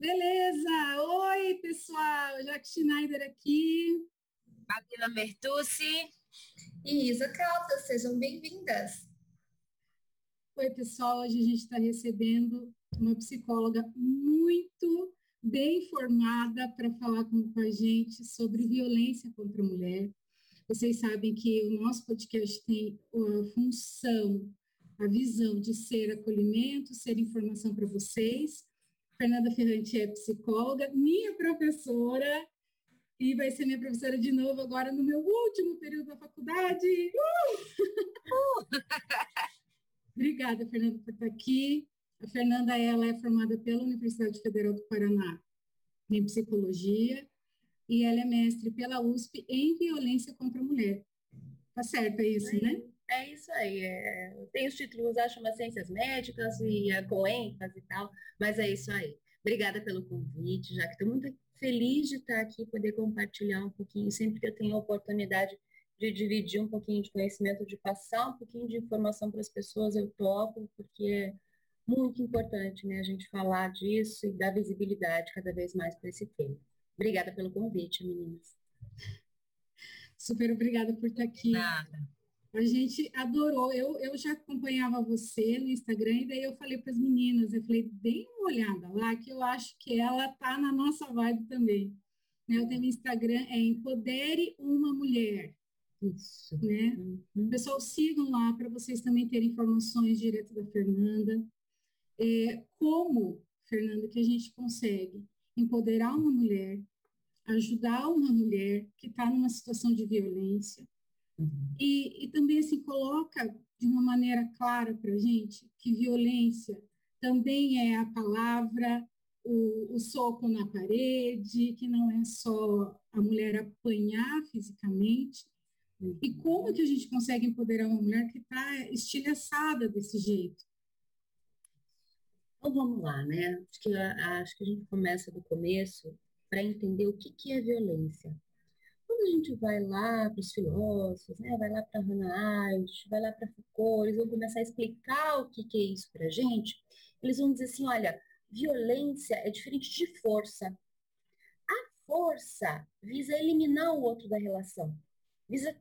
Beleza! Oi, pessoal! Jaque Schneider aqui. Fabiola Bertucci. E Isa Caldas, sejam bem-vindas. Oi, pessoal. Hoje a gente está recebendo uma psicóloga muito bem informada para falar com, com a gente sobre violência contra a mulher. Vocês sabem que o nosso podcast tem a função, a visão de ser acolhimento, ser informação para vocês. Fernanda Ferrante é psicóloga, minha professora, e vai ser minha professora de novo agora no meu último período da faculdade. Uh! Obrigada, Fernanda, por estar aqui. A Fernanda ela é formada pela Universidade Federal do Paraná em psicologia e ela é mestre pela USP em violência contra a mulher. Tá certo, é isso, é, né? É isso aí. É, tem os títulos, acho, umas ciências médicas e é com ênfase e tal, mas é isso aí. Obrigada pelo convite, já que estou muito feliz de estar aqui poder compartilhar um pouquinho, sempre que eu tenho a oportunidade de dividir um pouquinho de conhecimento, de passar um pouquinho de informação para as pessoas, eu topo, porque é muito importante né, a gente falar disso e dar visibilidade cada vez mais para esse tema. Obrigada pelo convite, meninas. Super obrigada por estar aqui. Nada. A gente adorou. Eu, eu já acompanhava você no Instagram e daí eu falei para as meninas, eu falei, dê uma olhada lá, que eu acho que ela tá na nossa vibe também. Né? Eu tenho Instagram, é Empodere uma Mulher. Isso. Né? Uhum. Pessoal, sigam lá para vocês também terem informações direto da Fernanda. É, como, Fernanda, que a gente consegue empoderar uma mulher, ajudar uma mulher que está numa situação de violência uhum. e, e também assim coloca de uma maneira clara para a gente que violência também é a palavra, o, o, soco na parede, que não é só a mulher apanhar fisicamente, uhum. e como que a gente consegue empoderar uma mulher que está estilhaçada desse jeito? Então vamos lá, né? Acho que, acho que a gente começa do começo para entender o que, que é violência. Quando a gente vai lá para os filósofos, né? vai lá para Hannah Arendt, vai lá para Foucault, eles vão começar a explicar o que, que é isso para a gente, eles vão dizer assim, olha, violência é diferente de força. A força visa eliminar o outro da relação, visa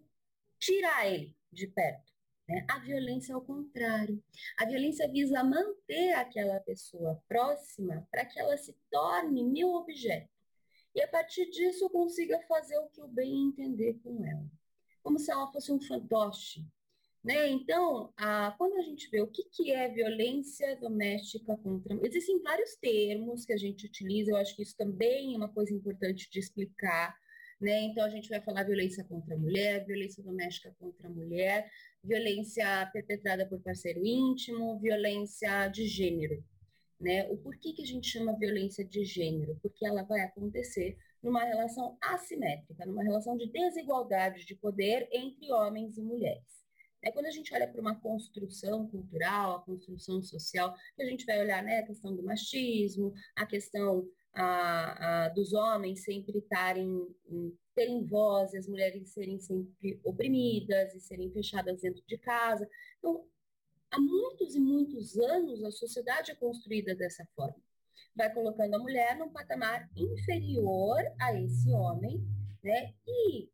tirar ele de perto. Né? A violência é o contrário. A violência visa manter aquela pessoa próxima para que ela se torne meu objeto. E a partir disso eu consiga fazer o que eu bem entender com ela. Como se ela fosse um fantoche. Né? Então, a, quando a gente vê o que, que é violência doméstica contra. Existem vários termos que a gente utiliza, eu acho que isso também é uma coisa importante de explicar. Né? Então, a gente vai falar violência contra a mulher, violência doméstica contra a mulher, violência perpetrada por parceiro íntimo, violência de gênero. Né? O porquê que a gente chama violência de gênero? Porque ela vai acontecer numa relação assimétrica, numa relação de desigualdade de poder entre homens e mulheres. É quando a gente olha para uma construção cultural, a construção social, que a gente vai olhar né, a questão do machismo, a questão a, a, dos homens sempre estarem terem voz, as mulheres serem sempre oprimidas e serem fechadas dentro de casa. Então, há muitos e muitos anos a sociedade é construída dessa forma. Vai colocando a mulher num patamar inferior a esse homem, né? E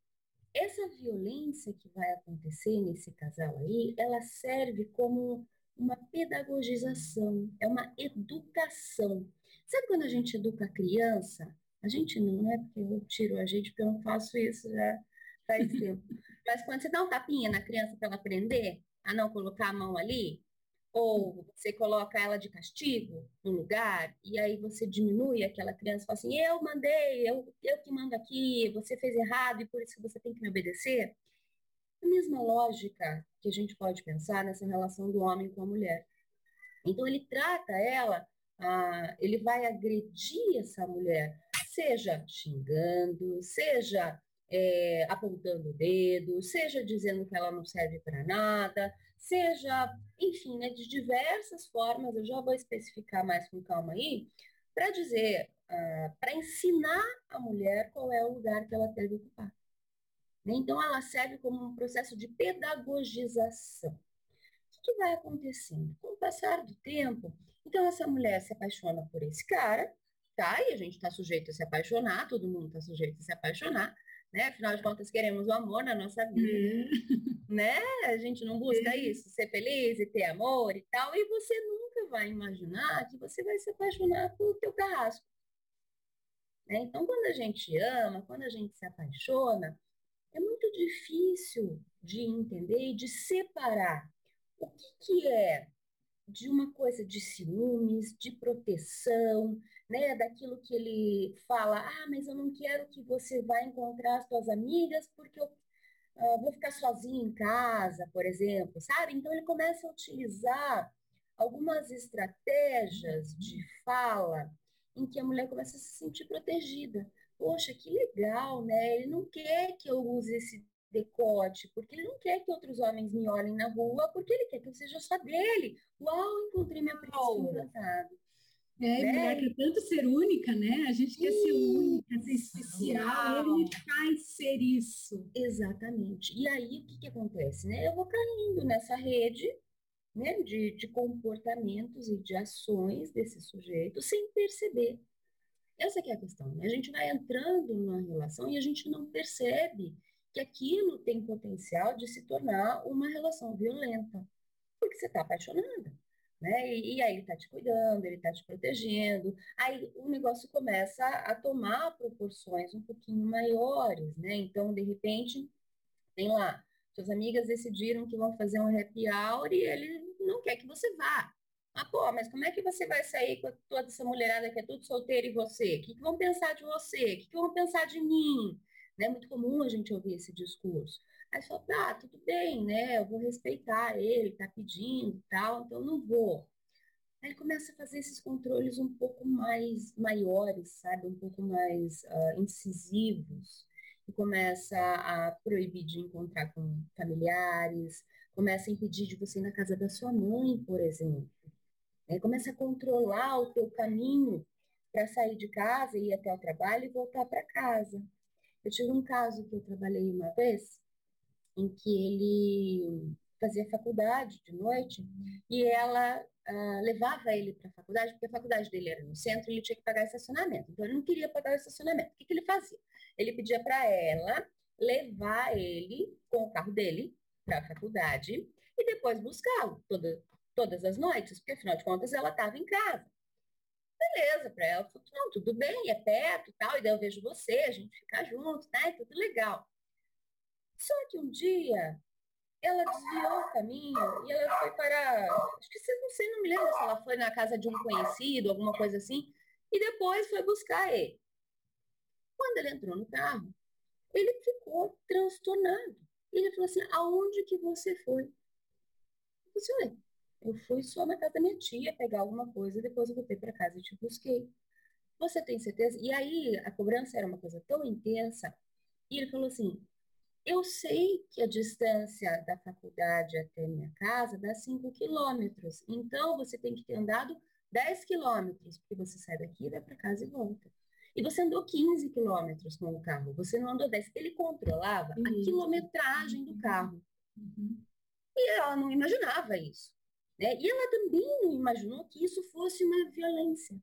essa violência que vai acontecer nesse casal aí, ela serve como uma pedagogização, é uma educação. Sabe quando a gente educa a criança? A gente não, né? Porque eu tiro a gente, porque eu não faço isso já faz tempo. Mas quando você dá um tapinha na criança para ela aprender a não colocar a mão ali, ou você coloca ela de castigo no lugar, e aí você diminui aquela criança e fala assim, eu mandei, eu, eu que mando aqui, você fez errado e por isso você tem que me obedecer. A mesma lógica que a gente pode pensar nessa relação do homem com a mulher. Então ele trata ela, ah, ele vai agredir essa mulher seja xingando, seja é, apontando o dedo, seja dizendo que ela não serve para nada, seja, enfim, né, de diversas formas, eu já vou especificar mais com calma aí, para dizer, uh, para ensinar a mulher qual é o lugar que ela deve ocupar. Né? Então, ela serve como um processo de pedagogização. O que vai acontecendo? Com o passar do tempo, então essa mulher se apaixona por esse cara, tá? E a gente está sujeito a se apaixonar, todo mundo está sujeito a se apaixonar, né? Afinal de contas, queremos o amor na nossa vida, é. né? A gente não busca é. isso, ser feliz e ter amor e tal, e você nunca vai imaginar que você vai se apaixonar pelo teu carrasco. Né? Então, quando a gente ama, quando a gente se apaixona, é muito difícil de entender e de separar o que, que é de uma coisa de ciúmes, de proteção, né, daquilo que ele fala, ah, mas eu não quero que você vá encontrar as suas amigas porque eu uh, vou ficar sozinho em casa, por exemplo, sabe? Então ele começa a utilizar algumas estratégias de fala em que a mulher começa a se sentir protegida. Poxa, que legal, né? Ele não quer que eu use esse decote, porque ele não quer que outros homens me olhem na rua, porque ele quer que eu seja só dele. Uau, encontrei minha príncipe encantado. É, né? mulher quer tanto ser única, né? A gente quer ser única, ser especial, ele faz ser isso. Exatamente. E aí, o que, que acontece, né? Eu vou caindo nessa rede né, de, de comportamentos e de ações desse sujeito sem perceber. Essa é a questão, né? A gente vai entrando numa relação e a gente não percebe que aquilo tem potencial de se tornar uma relação violenta, porque você está apaixonada. Né? E, e, aí ele está te cuidando, ele está te protegendo, aí o negócio começa a tomar proporções um pouquinho maiores, né? Então, de repente, tem lá, suas amigas decidiram que vão fazer um happy hour e ele não quer que você vá. Ah, pô, mas como é que você vai sair com toda essa mulherada que é tudo solteira e você? O que, que vão pensar de você? O que, que vão pensar de mim? É muito comum a gente ouvir esse discurso. Aí só, tá, tudo bem, né? Eu vou respeitar ele, tá pedindo e tal, então não vou. Aí ele começa a fazer esses controles um pouco mais maiores, sabe? Um pouco mais uh, incisivos. E começa a proibir de encontrar com familiares, começa a impedir de você ir na casa da sua mãe, por exemplo. Né? Começa a controlar o teu caminho para sair de casa, ir até o trabalho e voltar para casa. Eu tive um caso que eu trabalhei uma vez, em que ele fazia faculdade de noite e ela uh, levava ele para a faculdade, porque a faculdade dele era no centro e ele tinha que pagar estacionamento. Então ele não queria pagar o estacionamento. O que, que ele fazia? Ele pedia para ela levar ele com o carro dele para a faculdade e depois buscá-lo toda, todas as noites, porque afinal de contas ela estava em casa beleza, para ela, falou, não, tudo bem, é perto e tal, e daí eu vejo você, a gente fica junto, né, tudo legal. Só que um dia ela desviou o caminho e ela foi para, acho que não sei, não me lembro se ela foi na casa de um conhecido, alguma coisa assim, e depois foi buscar ele. Quando ele entrou no carro, ele ficou transtornado. Ele falou assim, aonde que você foi? Eu falei, eu fui só na casa da minha tia pegar alguma coisa, depois eu voltei para casa e te busquei. Você tem certeza? E aí a cobrança era uma coisa tão intensa. E ele falou assim: Eu sei que a distância da faculdade até minha casa dá 5 quilômetros. Então você tem que ter andado 10 quilômetros, porque você sai daqui, vai para casa e volta. E você andou 15 quilômetros com o carro, você não andou 10. Ele controlava a quilometragem do carro. Uhum. E ela não imaginava isso. Né? E ela também não imaginou que isso fosse uma violência.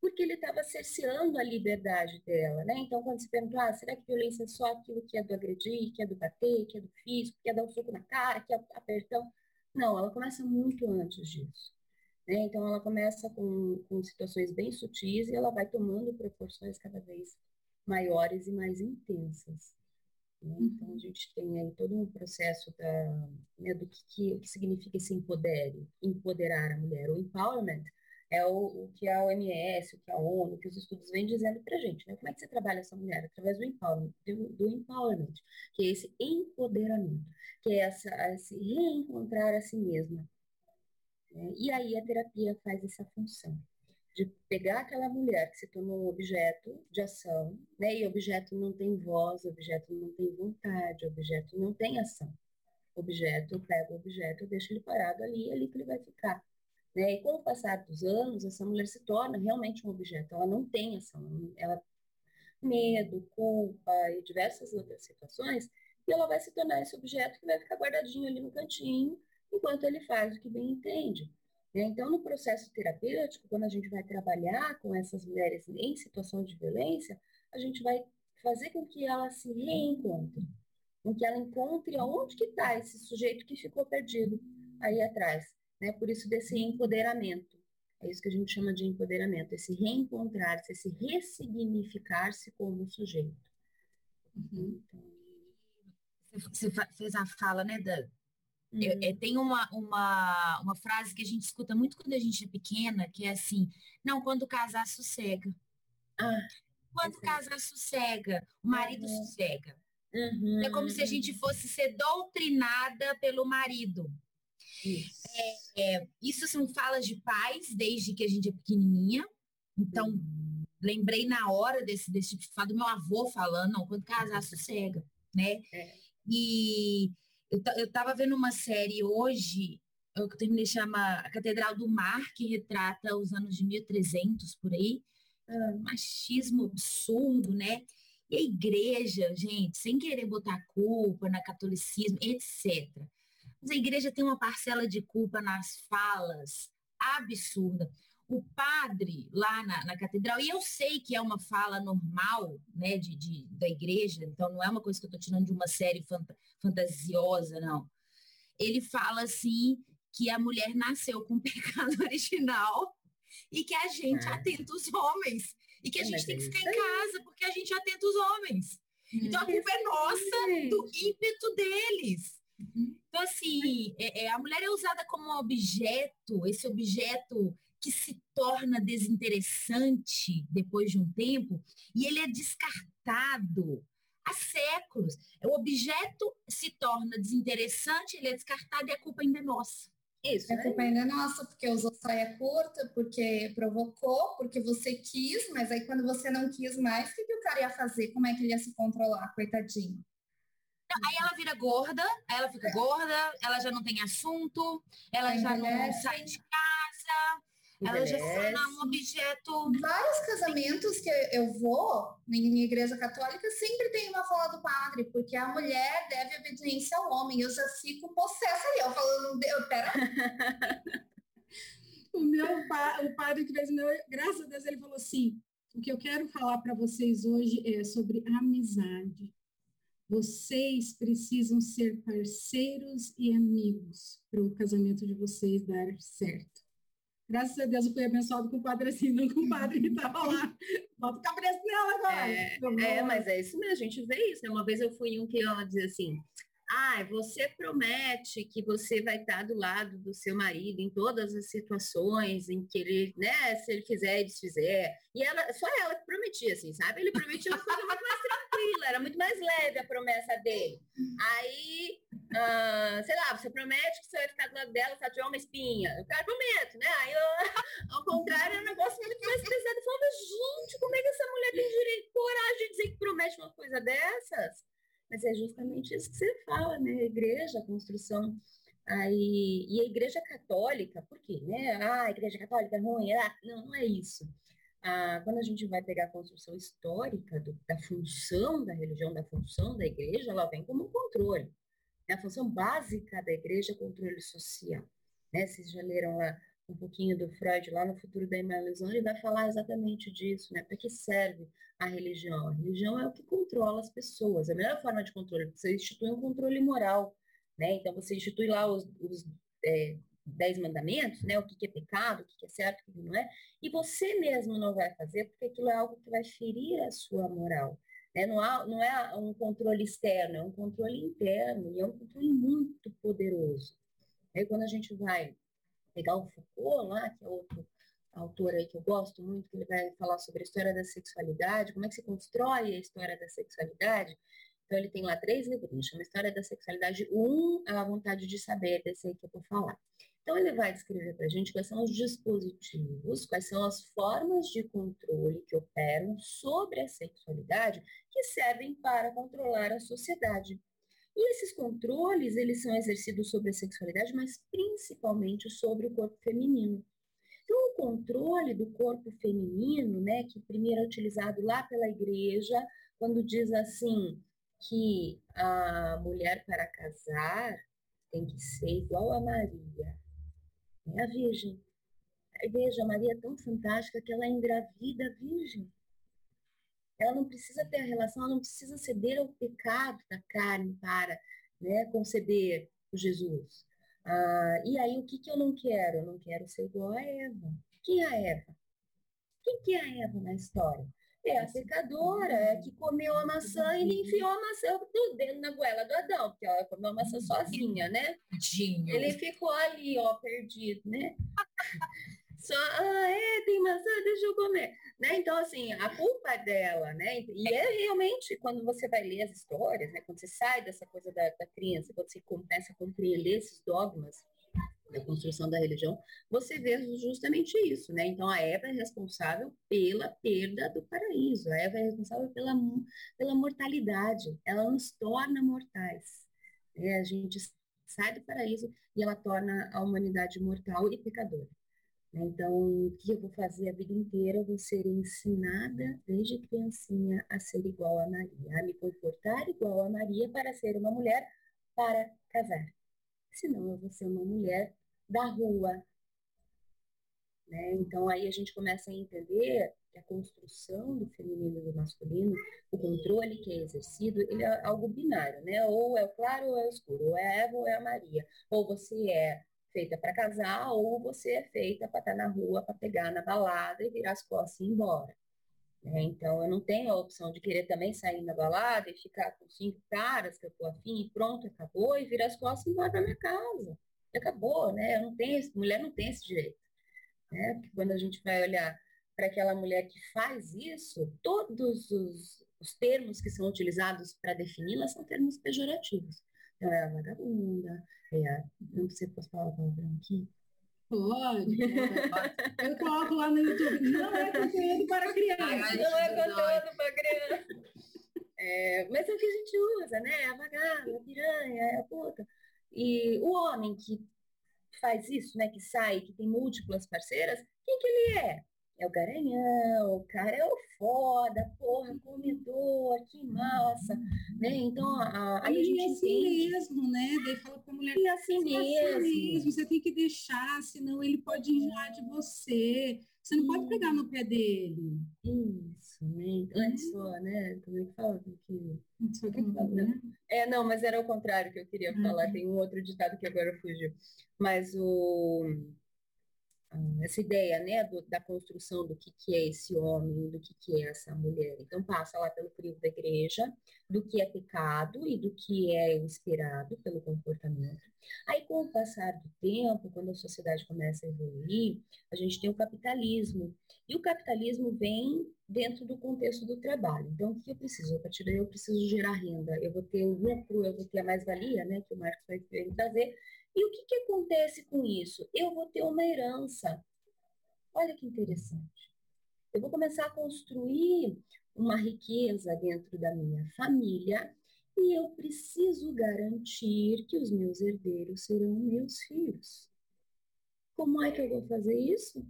Porque ele estava cerceando a liberdade dela, né? Então, quando se pergunta, ah, será que violência é só aquilo que é do agredir, que é do bater, que é do físico, que é dar um soco na cara, que é apertão? Não, ela começa muito antes disso. Né? Então, ela começa com, com situações bem sutis e ela vai tomando proporções cada vez maiores e mais intensas. Né? Então, a gente tem aí todo um processo da, né, do que, que, o que significa esse empodere, empoderar a mulher. O empowerment é o, o, que a OMS, o que a ONU, que os estudos vêm dizendo para a gente. Né? Como é que você trabalha essa mulher? Através do empowerment, do, do empowerment, que é esse empoderamento, que é essa, esse reencontrar a si mesma. Né? E aí a terapia faz essa função de pegar aquela mulher que se tornou um objeto de ação, né? E objeto não tem voz, objeto não tem vontade, objeto não tem ação. Objeto, eu pego o objeto, eu deixo ele parado ali, é ali que ele vai ficar. Né? E com o passar dos anos, essa mulher se torna realmente um objeto, ela não tem ação, ela medo, culpa e diversas outras situações, e ela vai se tornar esse objeto que vai ficar guardadinho ali no cantinho, enquanto ele faz o que bem entende. Então, no processo terapêutico, quando a gente vai trabalhar com essas mulheres em situação de violência, a gente vai fazer com que ela se reencontre, com que ela encontre aonde que está esse sujeito que ficou perdido aí atrás, né? Por isso desse empoderamento. É isso que a gente chama de empoderamento, esse reencontrar-se, esse ressignificar-se como sujeito. Uhum. Você fez a fala, né, Dan? Uhum. É, é, tem uma, uma, uma frase que a gente escuta muito quando a gente é pequena, que é assim, não, quando casar, sossega. Ah, quando casar, sossega. O marido uhum. sossega. Uhum. É como se a gente fosse ser doutrinada pelo marido. Isso. É, isso são falas de pais desde que a gente é pequenininha. Então, uhum. lembrei na hora desse, desse tipo de fala do meu avô falando, não, quando casar, sossega, né? É. E eu, eu tava vendo uma série hoje, eu terminei chama A Catedral do Mar, que retrata os anos de 1300 por aí. Uh, machismo absurdo, né? E a igreja, gente, sem querer botar culpa na catolicismo, etc. Mas a igreja tem uma parcela de culpa nas falas absurda. O padre lá na, na, catedral, e eu sei que é uma fala normal né, de, de da igreja, então não é uma coisa que eu estou tirando de uma série fanta, fantasiosa, não. Ele fala assim que a mulher nasceu com o pecado original e que a gente é. atenta os homens. E que a gente tem que ficar em casa porque a gente atenta os homens. Então a culpa é nossa do ímpeto deles. Uhum. Então, assim, é, é, a mulher é usada como um objeto, esse objeto que se torna desinteressante depois de um tempo, e ele é descartado há séculos. O objeto se torna desinteressante, ele é descartado e a culpa ainda é nossa. Isso. A né? culpa ainda é nossa, porque usou saia curta, porque provocou, porque você quis, mas aí quando você não quis mais, o que, que o cara ia fazer? Como é que ele ia se controlar, coitadinho? Aí ela vira gorda, aí ela fica gorda, ela já não tem assunto, ela já não sai de casa, ela já se torna um objeto. Vários casamentos que eu vou em igreja católica sempre tem uma fala do padre, porque a mulher deve obediência ao homem. Eu já fico possessa ali, eu falando, eu, pera. o meu o padre que fez meu, graças a Deus, ele falou assim: o que eu quero falar para vocês hoje é sobre amizade. Vocês precisam ser parceiros e amigos para o casamento de vocês dar certo. Graças a Deus eu fui abençoado com o padre assim, não com o padre que estava lá. Bota o cabeça nela agora. É, é, mas é isso mesmo, a gente vê isso. Né? Uma vez eu fui em um que ela dizia assim, ah, você promete que você vai estar do lado do seu marido em todas as situações em que ele, né, se ele fizer e desfizer. E ela, só ela que prometia, assim, sabe? Ele prometia uma coisa muito mais tranquila, era muito mais leve a promessa dele. Aí, uh, sei lá, você promete que você vai ficar do lado dela se ela tiver uma espinha. Eu cara prometo, né? Aí, eu, ao contrário, é um negócio muito mais pesado. Eu gente, como é que essa mulher tem direito, coragem de dizer que promete uma coisa dessas? Mas é justamente isso que você fala, né? A igreja, a construção. Aí, e a igreja católica, por quê? Né? Ah, a igreja católica é ruim. Ah, não, não é isso. Ah, quando a gente vai pegar a construção histórica do, da função da religião, da função da igreja, ela vem como um controle. A função básica da igreja é controle social. Né? Vocês já leram lá um pouquinho do Freud lá no Futuro da Ilusão, ele vai falar exatamente disso, né? Para que serve a religião? A religião é o que controla as pessoas. A melhor forma de controle, você institui um controle moral, né? Então você institui lá os, os é, dez mandamentos, né? O que, que é pecado, o que, que é certo, o que não é, e você mesmo não vai fazer, porque aquilo é algo que vai ferir a sua moral. Né? Não, há, não é um controle externo, é um controle interno, e é um controle muito poderoso. Aí quando a gente vai pegar o Foucault lá, que é outro autor aí que eu gosto muito, que ele vai falar sobre a história da sexualidade, como é que se constrói a história da sexualidade. Então ele tem lá três livrinhos, chama História da Sexualidade. Um é a vontade de saber, desse aí que eu vou falar. Então ele vai descrever para a gente quais são os dispositivos, quais são as formas de controle que operam sobre a sexualidade que servem para controlar a sociedade. E esses controles, eles são exercidos sobre a sexualidade, mas principalmente sobre o corpo feminino. Então, o controle do corpo feminino, né, que primeiro é utilizado lá pela igreja, quando diz assim que a mulher para casar tem que ser igual a Maria, é a Virgem. Veja, Maria é tão fantástica que ela é engravida virgem. Ela não precisa ter a relação, ela não precisa ceder ao pecado da carne para né, conceber o Jesus. Ah, e aí, o que, que eu não quero? Eu não quero ser igual a Eva. Quem é a Eva? Quem que é a Eva na história? É a pecadora, é que comeu a maçã e ele enfiou a maçã do dedo na goela do Adão, porque ela comeu a maçã sozinha, né? Ele ficou ali, ó, perdido, né? Só, ah, é, tem maçã, deixa eu comer. Né? Então, assim, a culpa é dela, né? E é realmente, quando você vai ler as histórias, né? Quando você sai dessa coisa da, da criança, quando você começa a compreender esses dogmas da construção da religião, você vê justamente isso, né? Então, a Eva é responsável pela perda do paraíso, a Eva é responsável pela, pela mortalidade, ela nos torna mortais. Né? A gente sai do paraíso e ela torna a humanidade mortal e pecadora. Então, o que eu vou fazer a vida inteira? Eu vou ser ensinada desde criancinha a ser igual a Maria, a me comportar igual a Maria para ser uma mulher para casar. Senão eu vou ser uma mulher da rua. Né? Então, aí a gente começa a entender que a construção do feminino e do masculino, o controle que é exercido, ele é algo binário, né? Ou é o claro ou é o escuro, ou é a Eva ou é a Maria. Ou você é feita para casar ou você é feita para estar tá na rua, para pegar na balada e virar as costas e ir embora. Né? Então, eu não tenho a opção de querer também sair na balada e ficar com cinco caras que eu tô afim e pronto, acabou, e virar as costas e ir embora para minha casa. Acabou, né? Eu não tenho, mulher não tem esse direito. Né? Porque quando a gente vai olhar para aquela mulher que faz isso, todos os, os termos que são utilizados para defini-la são termos pejorativos. Então, é a vagabunda, é a... Não sei se posso falar palavrão aqui. Pode, pode. Eu coloco lá no YouTube. Não é conteúdo para criança. Não é conteúdo para criança. É, mas é o que a gente usa, né? A vagada, a piranha, a puta. E o homem que faz isso, né? Que sai, que tem múltiplas parceiras, quem que ele é? É o garanhão, o cara é o foda, porra, comedor, que massa, né? Então, a, aí a gente é assim entende. mesmo, né? Daí fala pra mulher, é assim, mesmo. assim mesmo, você tem que deixar, senão ele pode enjoar de você. Você não pode pegar no pé dele. Isso, né? Antes só, né? Como é que fala? Que... Né? É, não, mas era o contrário que eu queria ah, falar. Tem um outro ditado que agora fugiu. Mas o essa ideia né, do, da construção do que, que é esse homem, do que, que é essa mulher. Então, passa lá pelo crivo da igreja, do que é pecado e do que é inspirado pelo comportamento. Aí, com o passar do tempo, quando a sociedade começa a evoluir, a gente tem o capitalismo. E o capitalismo vem dentro do contexto do trabalho. Então, o que eu preciso? A partir daí, eu preciso gerar renda. Eu vou ter o lucro, eu vou ter a mais-valia, né, que o Marcos vai trazer, e o que, que acontece com isso? Eu vou ter uma herança. Olha que interessante. Eu vou começar a construir uma riqueza dentro da minha família e eu preciso garantir que os meus herdeiros serão meus filhos. Como é que eu vou fazer isso?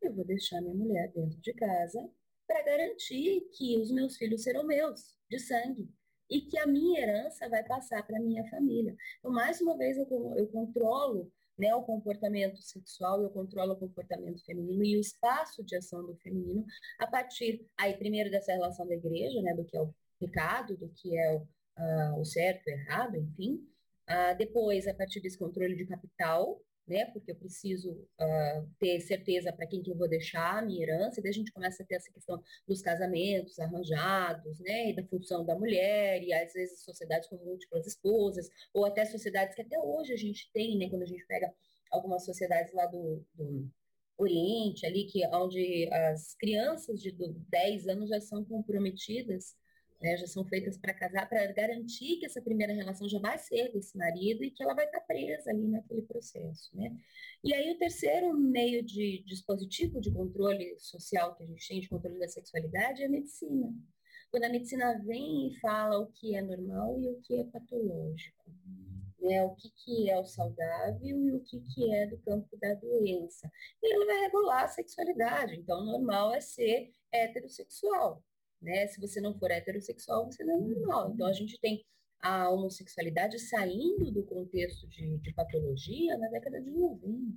Eu vou deixar minha mulher dentro de casa para garantir que os meus filhos serão meus, de sangue e que a minha herança vai passar para a minha família. Então, mais uma vez, eu, eu controlo né, o comportamento sexual, eu controlo o comportamento feminino e o espaço de ação do feminino a partir, aí, primeiro dessa relação da igreja, né, do que é o pecado, do que é o, uh, o certo, o errado, enfim. Uh, depois, a partir desse controle de capital, né? Porque eu preciso uh, ter certeza para quem que eu vou deixar a minha herança, e daí a gente começa a ter essa questão dos casamentos arranjados, né? E da função da mulher, e às vezes sociedades com múltiplas esposas, ou até sociedades que até hoje a gente tem, né? Quando a gente pega algumas sociedades lá do, do Oriente, ali, que onde as crianças de 10 anos já são comprometidas né, já são feitas para casar, para garantir que essa primeira relação já vai ser desse marido e que ela vai estar tá presa ali naquele processo, né? E aí o terceiro meio de dispositivo de controle social que a gente tem, de controle da sexualidade, é a medicina. Quando a medicina vem e fala o que é normal e o que é patológico, né? O que, que é o saudável e o que, que é do campo da doença. E ela vai regular a sexualidade. Então, normal é ser heterossexual, né? Se você não for heterossexual, você não é normal. Então, a gente tem a homossexualidade saindo do contexto de, de patologia na década de 90.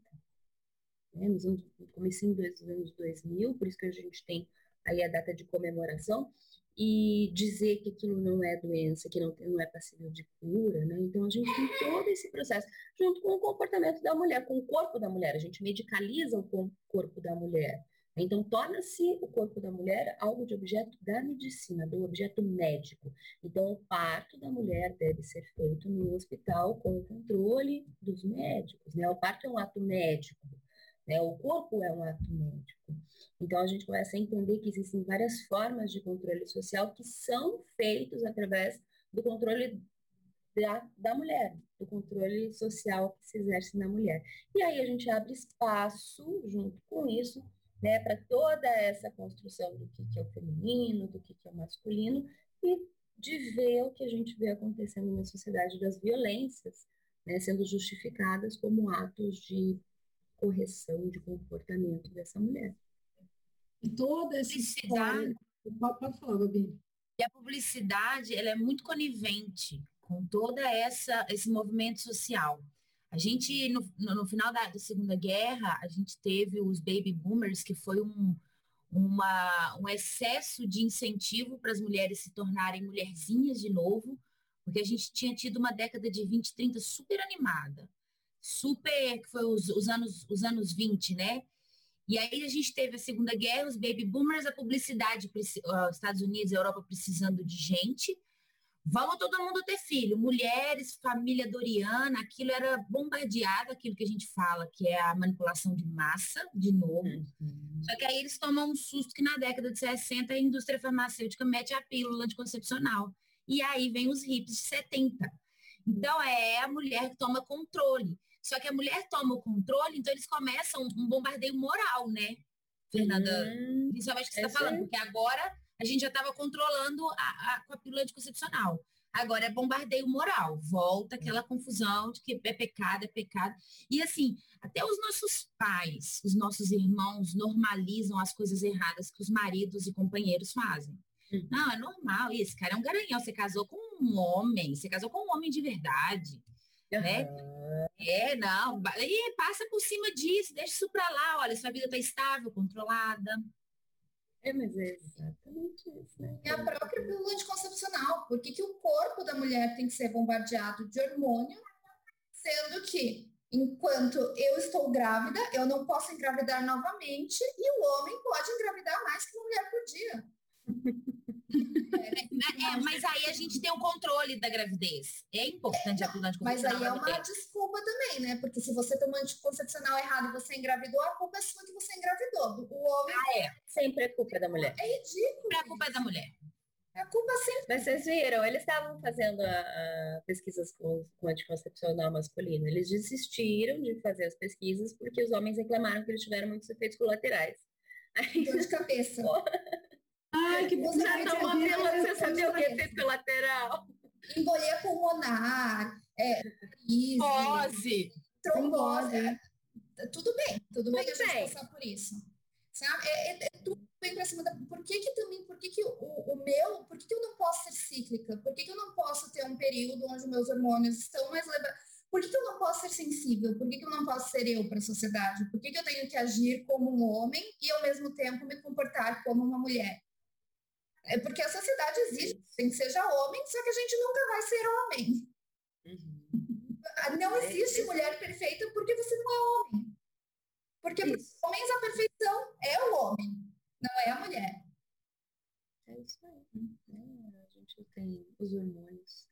né, nos anos, no começo dos anos 2000, por isso que a gente tem aí a data de comemoração, e dizer que aquilo não é doença, que não, não é passível de cura, né? Então a gente tem todo esse processo, junto com o comportamento da mulher, com o corpo da mulher, a gente medicaliza o corpo da mulher. Então, torna-se o corpo da mulher algo de objeto da medicina, do objeto médico. Então, o parto da mulher deve ser feito no hospital com o controle dos médicos. Né? O parto é um ato médico, né? o corpo é um ato médico. Então, a gente começa a entender que existem várias formas de controle social que são feitos através do controle da, da mulher, do controle social que se exerce na mulher. E aí a gente abre espaço, junto com isso, né, para toda essa construção do que, que é o feminino, do que, que é o masculino, e de ver o que a gente vê acontecendo na sociedade das violências, né, sendo justificadas como atos de correção de comportamento dessa mulher. E toda essa história... Pode, pode falar, Gabi. E a publicidade, ela é muito conivente com toda essa esse movimento social. A gente, no, no final da, da, Segunda Guerra, a gente teve os baby boomers, que foi um, uma, um excesso de incentivo para as mulheres se tornarem mulherzinhas de novo, porque a gente tinha tido uma década de 20, 30 super animada, super, que foi os, os, anos, os anos 20, né? E aí a gente teve a Segunda Guerra, os baby boomers, a publicidade, os Estados Unidos e a Europa precisando de gente, Vamos todo mundo ter filho, mulheres, família doriana, aquilo era bombardeado, aquilo que a gente fala, que é a manipulação de massa, de novo. Uhum. Só que aí eles tomam um susto que na década de 60 a indústria farmacêutica mete a pílula anticoncepcional. E aí vem os hips de 70. Então é a mulher que toma controle. Só que a mulher toma o controle, então eles começam um bombardeio moral, né? Fernanda, uhum. principalmente o que você está falando, porque agora a gente já estava controlando a, a, com a pílula anticoncepcional. Agora é bombardeio moral, volta aquela confusão de que é pecado, é pecado. E assim, até os nossos pais, os nossos irmãos normalizam as coisas erradas que os maridos e companheiros fazem. Uhum. Não, é normal, esse cara é um garanhão, você casou com um homem, você casou com um homem de verdade. Uhum. Né? É, não, e passa por cima disso, deixa isso para lá, olha, sua vida está estável, controlada. É, mas é exatamente isso, né? É a própria pílula anticoncepcional. Por que, que o corpo da mulher tem que ser bombardeado de hormônio, sendo que enquanto eu estou grávida, eu não posso engravidar novamente e o homem pode engravidar mais que uma mulher por dia. É, mas aí a gente tem o um controle da gravidez. É importante é, a pílula anticoncepcional. Mas aí é uma desculpa também, né? Porque se você tomou anticoncepcional errado e você engravidou, a culpa é sua que você engravidou. O homem. Ah, é. Sempre é culpa da mulher. É ridículo. É a culpa é da mulher. É a culpa sempre. Mas vocês viram, eles estavam fazendo a, a pesquisas com, com anticoncepcional masculino. Eles desistiram de fazer as pesquisas porque os homens reclamaram que eles tiveram muitos efeitos colaterais. Aí, Dor de cabeça. Ai, que você já tomou pílula, você sabia o que é efeito colateral? Embolia pulmonar, é, trombose, trombose. É, tudo bem, tudo, tudo bem a gente passar por isso. Sabe? É, é, é tudo bem para cima da. Por que, que também, por que, que o, o meu, por que, que eu não posso ser cíclica? Por que, que eu não posso ter um período onde meus hormônios estão mais levados? Por que, que, eu não posso ser sensível? Por que, que eu não posso ser eu para a sociedade? Por que, que eu tenho que agir como um homem e, ao mesmo tempo, me comportar como uma mulher? É porque a sociedade exige que seja homem, só que a gente nunca vai ser homem. Uhum. Não é existe é mulher perfeita porque você não é homem. Porque para os homens a perfeição é o homem, não é a mulher. É isso aí. É, a gente tem os hormônios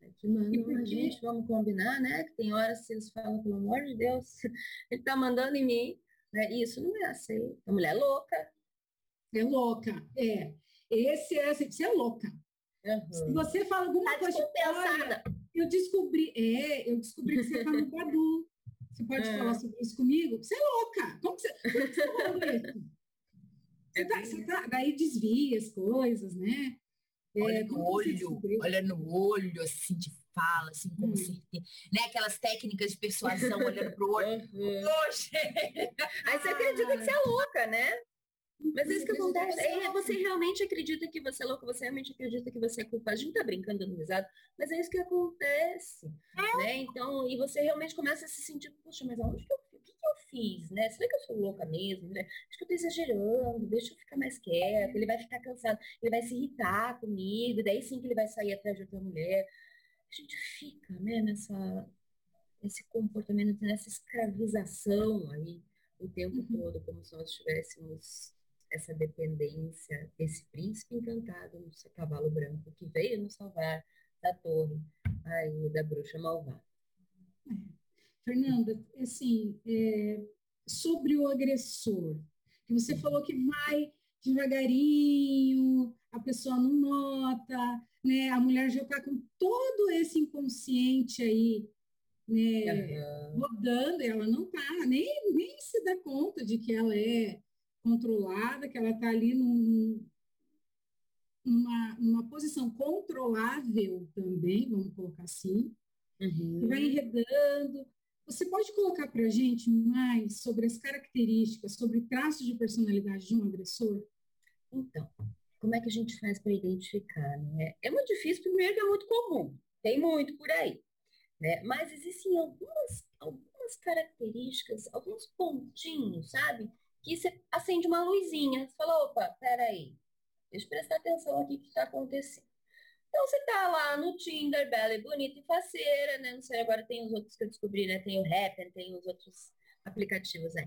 né, que mandam a gente, vamos combinar, né? Que tem horas que eles falam, pelo amor de Deus, ele tá mandando em mim. Né? Isso não é assim. A mulher é louca. É louca, é. Esse é assim, você é louca. Uhum. Se você fala alguma tá coisa. Olha, eu descobri, é, eu descobri que você está no Badu. Você pode é. falar sobre isso comigo? Você é louca! Como você, como você está falando isso? Você tá, você tá, daí desvia as coisas, né? É, olha no olho, olha no olho, assim, de fala, assim, com hum. certeza. Né? Aquelas técnicas de persuasão olhando pro olho. Uhum. Aí você acredita que você é louca, né? Mas é isso que acontece. É, você realmente acredita que você é louco, você realmente acredita que você é culpado. A gente tá brincando, dando risada, mas é isso que acontece. É. Né? Então, e você realmente começa a se sentir, poxa, mas aonde que eu, o que, que eu fiz, né? Será que eu sou louca mesmo? Né? Acho que eu tô exagerando, deixa eu ficar mais quieto, ele vai ficar cansado, ele vai se irritar comigo, daí sim que ele vai sair atrás de outra mulher. A gente fica, né, nessa, nesse comportamento, nessa escravização aí o tempo uhum. todo, como se nós tivéssemos essa dependência desse príncipe encantado no seu cavalo branco que veio nos salvar da torre aí da bruxa malvada. É. Fernanda, assim, é, sobre o agressor, que você falou que vai devagarinho, a pessoa não nota, né? A mulher já está com todo esse inconsciente aí, né? Uhum. Rodando, ela não tá, nem, nem se dá conta de que ela é controlada, que ela está ali num, numa, numa posição controlável também, vamos colocar assim, uhum. vai enredando. Você pode colocar para a gente mais sobre as características, sobre traços de personalidade de um agressor? Então, como é que a gente faz para identificar? Né? É muito difícil, primeiro que é muito comum, tem muito por aí. Né? Mas existem algumas, algumas características, alguns pontinhos, sabe? Que acende uma luzinha, você fala, opa, peraí, deixa eu prestar atenção aqui que está acontecendo. Então você tá lá no Tinder, bela e bonita e faceira, né? Não sei, agora tem os outros que eu descobri, né? Tem o Happn, tem os outros aplicativos aí.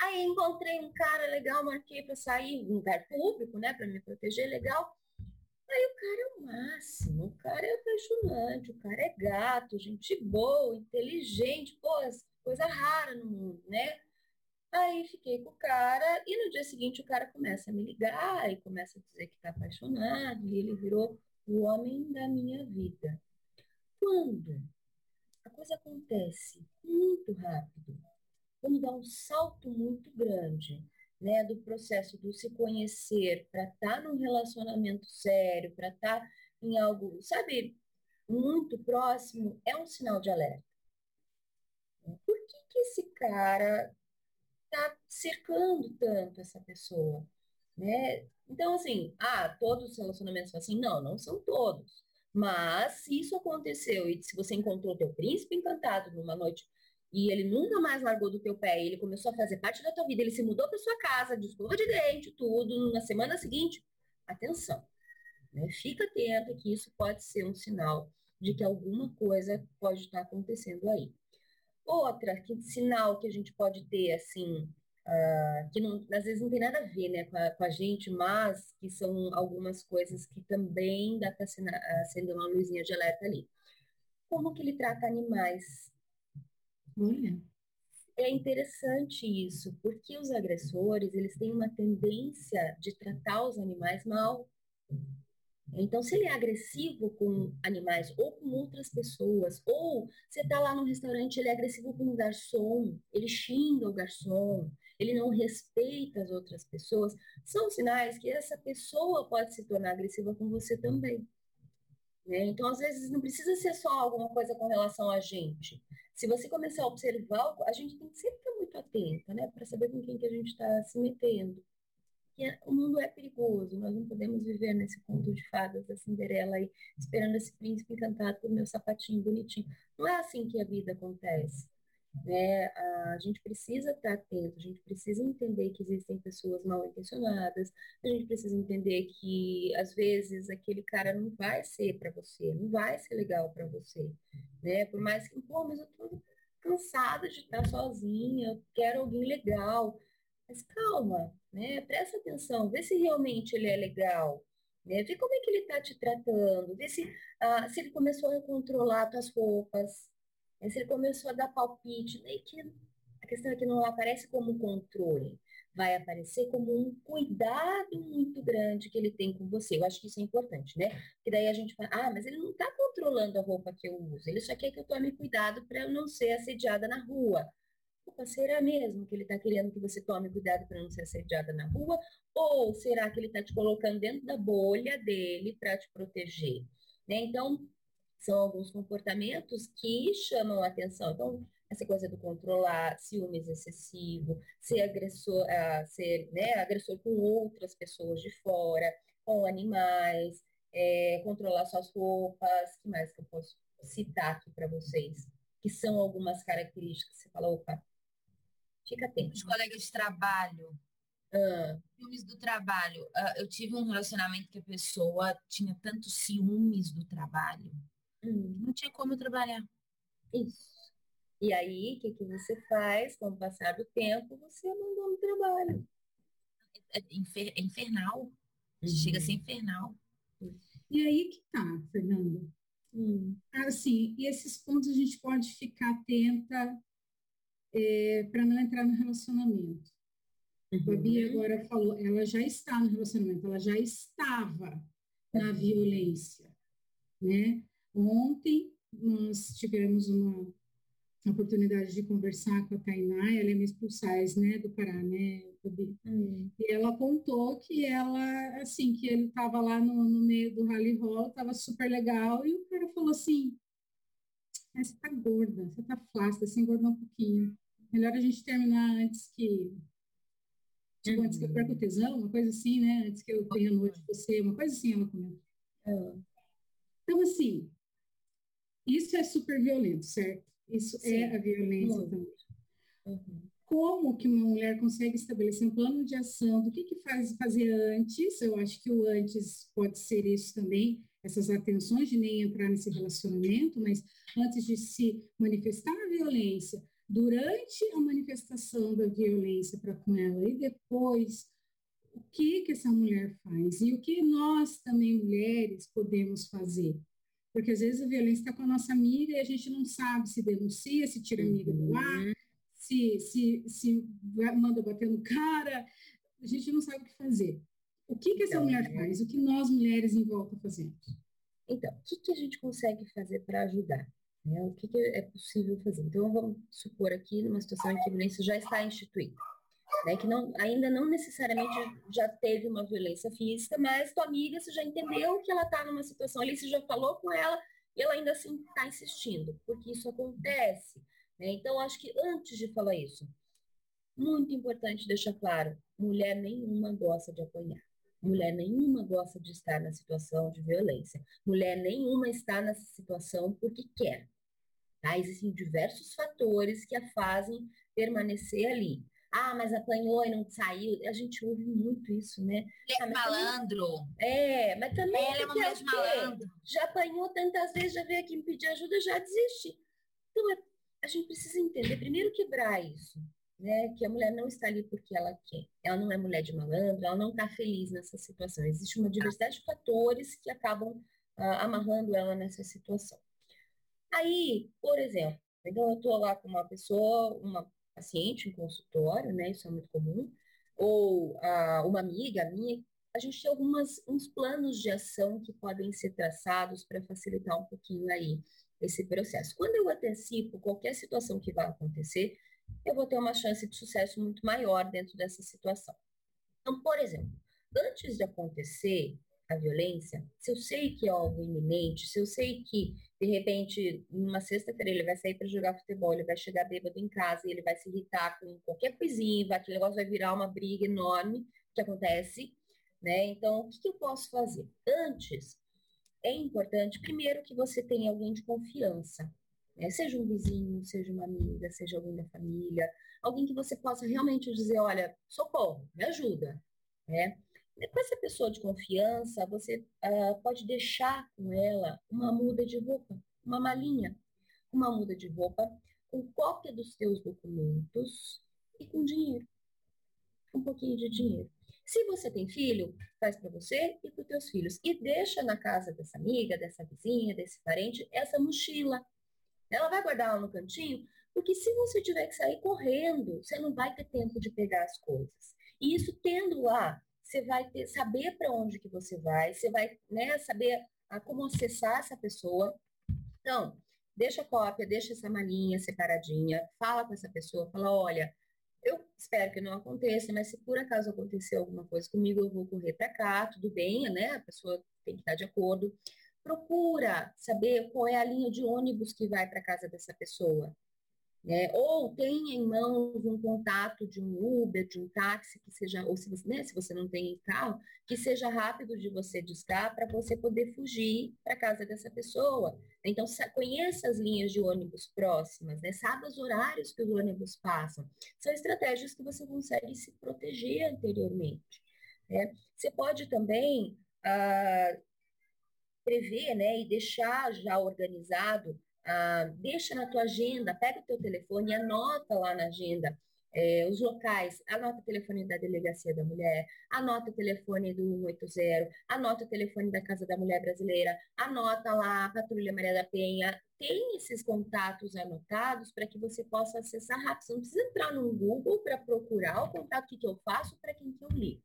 Aí encontrei um cara legal, marquei para sair, um lugar público, né? Para me proteger, legal. Aí o cara é o máximo, o cara é apaixonante, o cara é gato, gente boa, inteligente, pô, coisa rara no mundo, né? Aí fiquei com o cara e no dia seguinte o cara começa a me ligar e começa a dizer que tá apaixonado e ele virou o homem da minha vida. Quando a coisa acontece muito rápido, quando dá um salto muito grande, né, do processo do se conhecer para estar tá num relacionamento sério, para estar tá em algo, sabe, muito próximo, é um sinal de alerta. Por que, que esse cara está cercando tanto essa pessoa? Né? Então, assim, ah, todos os relacionamentos são assim? Não, não são todos. Mas se isso aconteceu e se você encontrou teu príncipe encantado numa noite e ele nunca mais largou do teu pé, ele começou a fazer parte da tua vida, ele se mudou para sua casa, de escova de dente, tudo, na semana seguinte, atenção. Né? Fica atento que isso pode ser um sinal de que alguma coisa pode estar acontecendo aí. Outra que, sinal que a gente pode ter, assim, uh, que não, às vezes não tem nada a ver né, com a, com, a, gente, mas que são algumas coisas que também dá para acender uma luzinha de alerta ali. Como que ele trata animais? Olha. É interessante isso, porque os agressores, eles têm uma tendência de tratar os animais mal. Então, se ele é agressivo com animais ou com outras pessoas, ou você está lá no restaurante, ele é agressivo com o garçom, ele xinga o garçom, ele não respeita as outras pessoas, são sinais que essa pessoa pode se tornar agressiva com você também. Né? Então, às vezes, não precisa ser só alguma coisa com relação a gente. Se você começar a observar, a gente tem que sempre estar muito atenta, né? Para saber com quem que a gente está se metendo. É, o mundo é perigoso, nós não podemos viver nesse conto de fadas da Cinderela aí, esperando esse príncipe encantado com o meu sapatinho bonitinho. Não é assim que a vida acontece. Né? A gente precisa estar atento, a gente precisa entender que existem pessoas mal intencionadas, a gente precisa entender que às vezes aquele cara não vai ser para você, não vai ser legal para você, né? Por mais que, pô, mas eu tô cansada de estar sozinha, eu quero alguém legal. Mas calma, né? Presta atenção, vê se realmente ele é legal, né? Vê como é que ele está te tratando, vê se, ah, se ele começou a controlar tuas roupas, mas ele começou a dar palpite, né? que a questão é que não aparece como controle, vai aparecer como um cuidado muito grande que ele tem com você. Eu acho que isso é importante, né? Porque daí a gente fala, ah, mas ele não está controlando a roupa que eu uso, ele só quer que eu tome cuidado para eu não ser assediada na rua. Opa, será mesmo que ele está querendo que você tome cuidado para não ser assediada na rua? Ou será que ele está te colocando dentro da bolha dele para te proteger? Né? Então, são alguns comportamentos que chamam a atenção. Então, essa coisa do controlar, ciúmes excessivo, ser agressor, uh, ser né, agressor com outras pessoas de fora, com animais, é, controlar suas roupas, que mais que eu posso citar aqui para vocês? Que são algumas características. Você fala, opa, Fica atento. Os colegas de trabalho. Uh, ciúmes do trabalho. Uh, eu tive um relacionamento que a pessoa tinha tantos ciúmes do trabalho. Hum. Não tinha como trabalhar. Isso. E aí, o que, que você faz? Com o passar do tempo, você abandona o trabalho. É, infer, é infernal. Uhum. Chega a ser infernal. E aí que tá, Fernanda. Hum. Assim, e esses pontos a gente pode ficar atenta é, para não entrar no relacionamento. Uhum. A Bia agora falou, ela já está no relacionamento, ela já estava na violência, né? Ontem nós tivemos uma oportunidade de conversar com a Tainá, ela é Miss Pulsais, né, do Pará, né, hum. E ela contou que ela, assim, que ele estava lá no, no, meio do rally roll, estava super legal, e o cara falou assim, ah, você tá gorda, você tá flácida, você engordou um pouquinho. Melhor a gente terminar antes que tipo, antes que eu perca o tesão, uma coisa assim, né? Antes que eu tenha noite de você, uma coisa assim, ela comentou. É. Então, assim, isso é super violento, certo? Isso é Sim. é a violência também. Uhum. Como que uma mulher consegue estabelecer um plano de ação? Do que que faz fazer antes? Eu acho que o antes pode ser isso também, essas atenções de nem entrar nesse relacionamento, mas antes de se manifestar a violência, durante a manifestação da violência para com ela e depois, o que que essa mulher faz e o que nós também mulheres podemos fazer? Porque às vezes a violência está com a nossa amiga e a gente não sabe se denuncia, se tira a amiga do ar, uhum. se, se, se manda bater no cara, a gente não sabe o que fazer. O que, que essa então, mulher é. faz? O que nós mulheres em volta fazemos? Então, o que, que a gente consegue fazer para ajudar? Né? O que, que, é possível fazer? Então, vamos supor aqui, numa situação em que a violência já está instituída né, que não, ainda não necessariamente já teve uma violência física, mas tua amiga, você já entendeu que ela está numa situação ali, você já falou com ela e ela ainda assim está insistindo, porque isso acontece. Né? Então, acho que antes de falar isso, muito importante deixar claro, mulher nenhuma gosta de apanhar. Mulher nenhuma gosta de estar na situação de violência. Mulher nenhuma está nessa situação porque quer. Tá? Existem diversos fatores que a fazem permanecer ali. Ah, mas apanhou e não saiu. A gente ouve muito isso, né? Ele é ah, malandro. Também... É, mas também. Ela é uma mulher de malandro. Já apanhou tantas vezes, já veio aqui me pedir ajuda, já desisti. Então, é, a gente precisa entender, primeiro, quebrar isso. Né, que a mulher não está ali porque ela quer. Ela não é mulher de malandro, ela não está feliz nessa situação. Existe uma diversidade de fatores que acabam uh, amarrando ela nessa situação. Aí, por exemplo, então eu estou lá com uma pessoa, uma paciente em consultório, né? Isso é muito comum. Ou a, uma amiga minha, a gente tem algumas, uns planos de ação que podem ser traçados para facilitar um pouquinho aí esse processo. Quando eu antecipo qualquer situação que vai acontecer, eu vou ter uma chance de sucesso muito maior dentro dessa situação. Então, por exemplo, antes de acontecer a violência, se eu sei que é algo iminente, se eu sei que, de repente, numa sexta-feira ele vai sair para jogar futebol, ele vai chegar bêbado em casa e ele vai se irritar com qualquer coisinha, aquele negócio vai virar uma briga enorme, que acontece, né? Então, o que, que eu posso fazer? Antes, é importante, primeiro, que você tenha alguém de confiança, né? seja um vizinho, seja uma amiga, seja alguém da família, alguém que você possa realmente dizer, olha, socorro, me ajuda, né? Com essa pessoa de confiança, você uh, pode deixar com ela uma muda de roupa, uma malinha, uma muda de roupa com cópia dos seus documentos e com dinheiro. Um pouquinho de dinheiro. Se você tem filho, faz para você e para os teus filhos. E deixa na casa dessa amiga, dessa vizinha, desse parente, essa mochila. Ela vai guardar lá no cantinho, porque se você tiver que sair correndo, você não vai ter tempo de pegar as coisas. E isso tendo lá você vai ter, saber para onde que você vai, você vai né, saber a, como acessar essa pessoa. Então, deixa a cópia, deixa essa malinha separadinha, fala com essa pessoa, fala, olha, eu espero que não aconteça, mas se por acaso acontecer alguma coisa comigo, eu vou correr para cá, tudo bem, né? A pessoa tem que estar de acordo. Procura saber qual é a linha de ônibus que vai para casa dessa pessoa. né? Ou tenha em mãos um contato de um Uber, de um táxi que seja, ou se você, né, se você não tem carro, que seja rápido de você discar para você poder fugir para casa dessa pessoa. Então, conheça as linhas de ônibus próximas, né? Saiba os horários que os ônibus passam. São estratégias que você consegue se proteger anteriormente. Né? Você pode também ah, prever né, e deixar já organizado ah, deixa na tua agenda, pega o teu telefone e anota lá na agenda é, os locais, anota o telefone da Delegacia da Mulher, anota o telefone do 180, anota o telefone da Casa da Mulher Brasileira, anota lá a Patrulha Maria da Penha, tem esses contatos anotados para que você possa acessar rápido. Você não precisa entrar no Google para procurar o contato que, que eu faço para quem que eu ligo.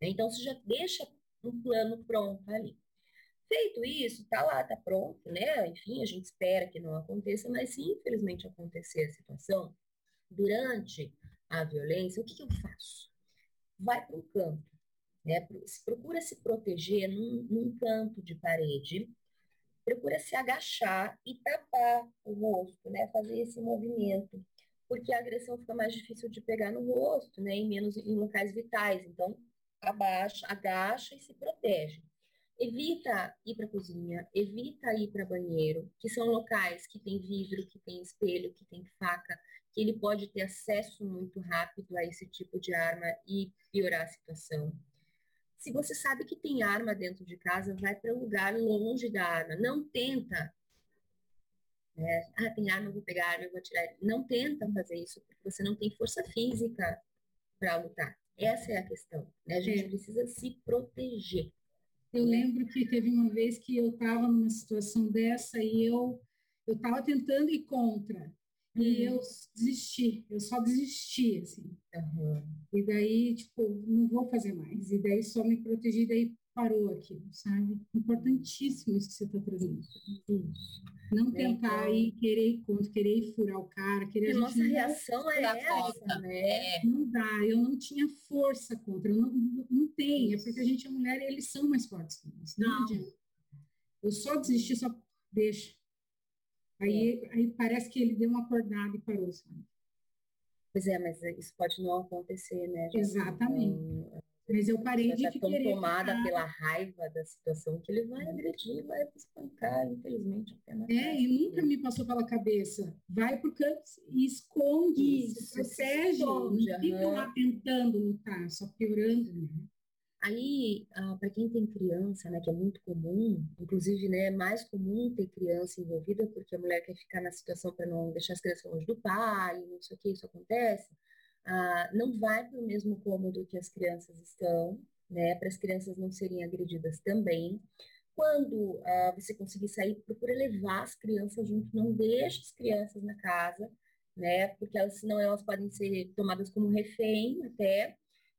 Então, você já deixa um plano pronto ali. Feito isso, tá lá, tá pronto, né? Enfim, a gente espera que não aconteça, mas se infelizmente acontecer a situação, durante a violência, o que, que eu faço? Vai para um canto, né? Procura se proteger num, num canto de parede, procura se agachar e tapar o rosto, né? Fazer esse movimento, porque a agressão fica mais difícil de pegar no rosto, né? E menos em locais vitais. Então, abaixa, agacha e se protege. Evita ir para a cozinha, evita ir para banheiro, que são locais que tem vidro, que tem espelho, que tem faca, que ele pode ter acesso muito rápido a esse tipo de arma e piorar a situação. Se você sabe que tem arma dentro de casa, vai para um lugar longe da arma. Não tenta. Né? Ah, tem arma, eu vou pegar arma, eu vou tirar. Não tenta fazer isso, porque você não tem força física para lutar. Essa é a questão. Né? A gente é. precisa se proteger. Eu lembro que teve uma vez que eu estava numa situação dessa e eu eu estava tentando ir contra e uhum. eu desisti, eu só desisti, assim. Uhum. E daí, tipo, não vou fazer mais. E daí só me protegi, daí parou aquilo, sabe? Importantíssimo isso que você está trazendo. Não né, tentar então... ir querer contra, querer furar o cara, querer... a nossa reação é essa, né? É. Não dá, eu não tinha força contra, eu não, não tem, é porque a gente é mulher e eles são mais fortes que nós. Não, não adianta. Eu só desisti, só deixa. Aí, é. aí parece que ele deu uma acordada e parou, sabe? Pois é, mas isso pode não acontecer, né? Exatamente. Então, mas eu parei de ficar tão tomada ficar... pela raiva da situação que ele vai agredir, vai espancar, infelizmente. É, e nunca me passou pela cabeça. Vai pro canto e esconde, isso, se protege. Esconde, não fica lá tentando lutar, só piorando, né? Aí, ah, para quem tem criança, né, que é muito comum, inclusive, né, é mais comum ter criança envolvida, porque a mulher quer ficar na situação para não deixar as crianças longe do pai, não sei o que, isso acontece ah, não vai para o mesmo cômodo que as crianças estão, né, para as crianças não serem agredidas também. Quando ah, você conseguir sair, procura levar as crianças junto, não deixe as crianças na casa, né, porque elas, senão elas podem ser tomadas como refém até,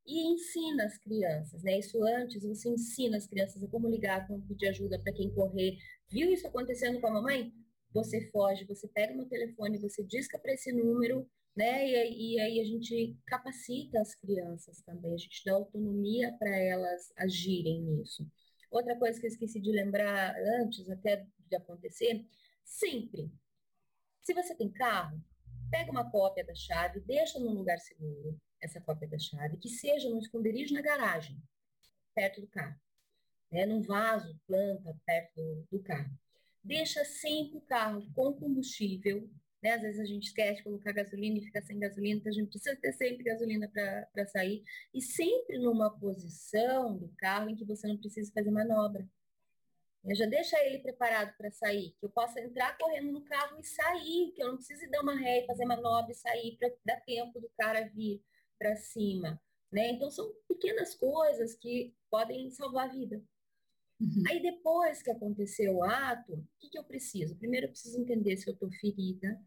e ensina as crianças, né? Isso antes, você ensina as crianças a como ligar, como pedir ajuda para quem correr. Viu isso acontecendo com a mamãe? Você foge, você pega no telefone, você disca para esse número, né? E, e, aí a gente capacita as crianças também, a gente dá autonomia para elas agirem nisso. Outra coisa que eu esqueci de lembrar antes até de acontecer, sempre, se você tem carro, pega uma cópia da chave, deixa num lugar seguro essa cópia da chave, que seja num esconderijo na garagem, perto do carro, né? num vaso, planta, perto do, do carro. Deixa sempre o carro com combustível né? Às vezes a gente esquece de colocar gasolina e fica sem gasolina, então a gente precisa ter sempre gasolina para sair. E sempre numa posição do carro em que você não precisa fazer manobra. Já deixa ele preparado para sair, que eu possa entrar correndo no carro e sair, que eu não precise dar uma ré, fazer manobra e sair para dar tempo do cara vir para cima. Né? Então são pequenas coisas que podem salvar a vida. Uhum. Aí depois que aconteceu o ato, o que, que eu preciso? Primeiro eu preciso entender se eu estou ferida,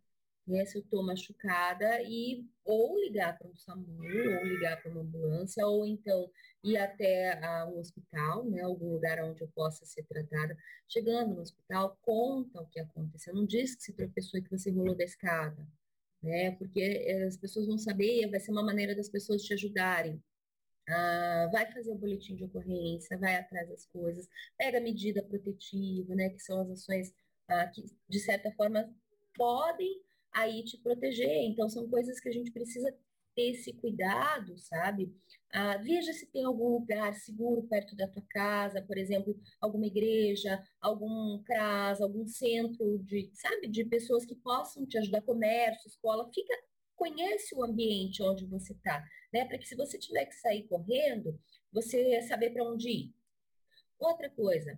né, se eu estou machucada, e ou ligar para um SAMU, ou ligar para uma ambulância, ou então ir até a, um hospital, né, algum lugar onde eu possa ser tratada. Chegando no hospital, conta o que aconteceu. Não diz que se tropeçou e que você rolou da escada, né, porque eh, as pessoas vão saber, vai ser uma maneira das pessoas te ajudarem. Ah, vai fazer o boletim de ocorrência, vai atrás das coisas, pega a medida protetiva, né, que são as ações ah, que, de certa forma, podem aí te proteger. Então, são coisas que a gente precisa ter esse cuidado, sabe? Ah, veja se tem algum lugar seguro perto da tua casa, por exemplo, alguma igreja, algum CRAS, algum centro de, sabe, de pessoas que possam te ajudar, comércio, escola. Fica, conhece o ambiente onde você está, né? Para que se você tiver que sair correndo, você saber para onde ir. Outra coisa,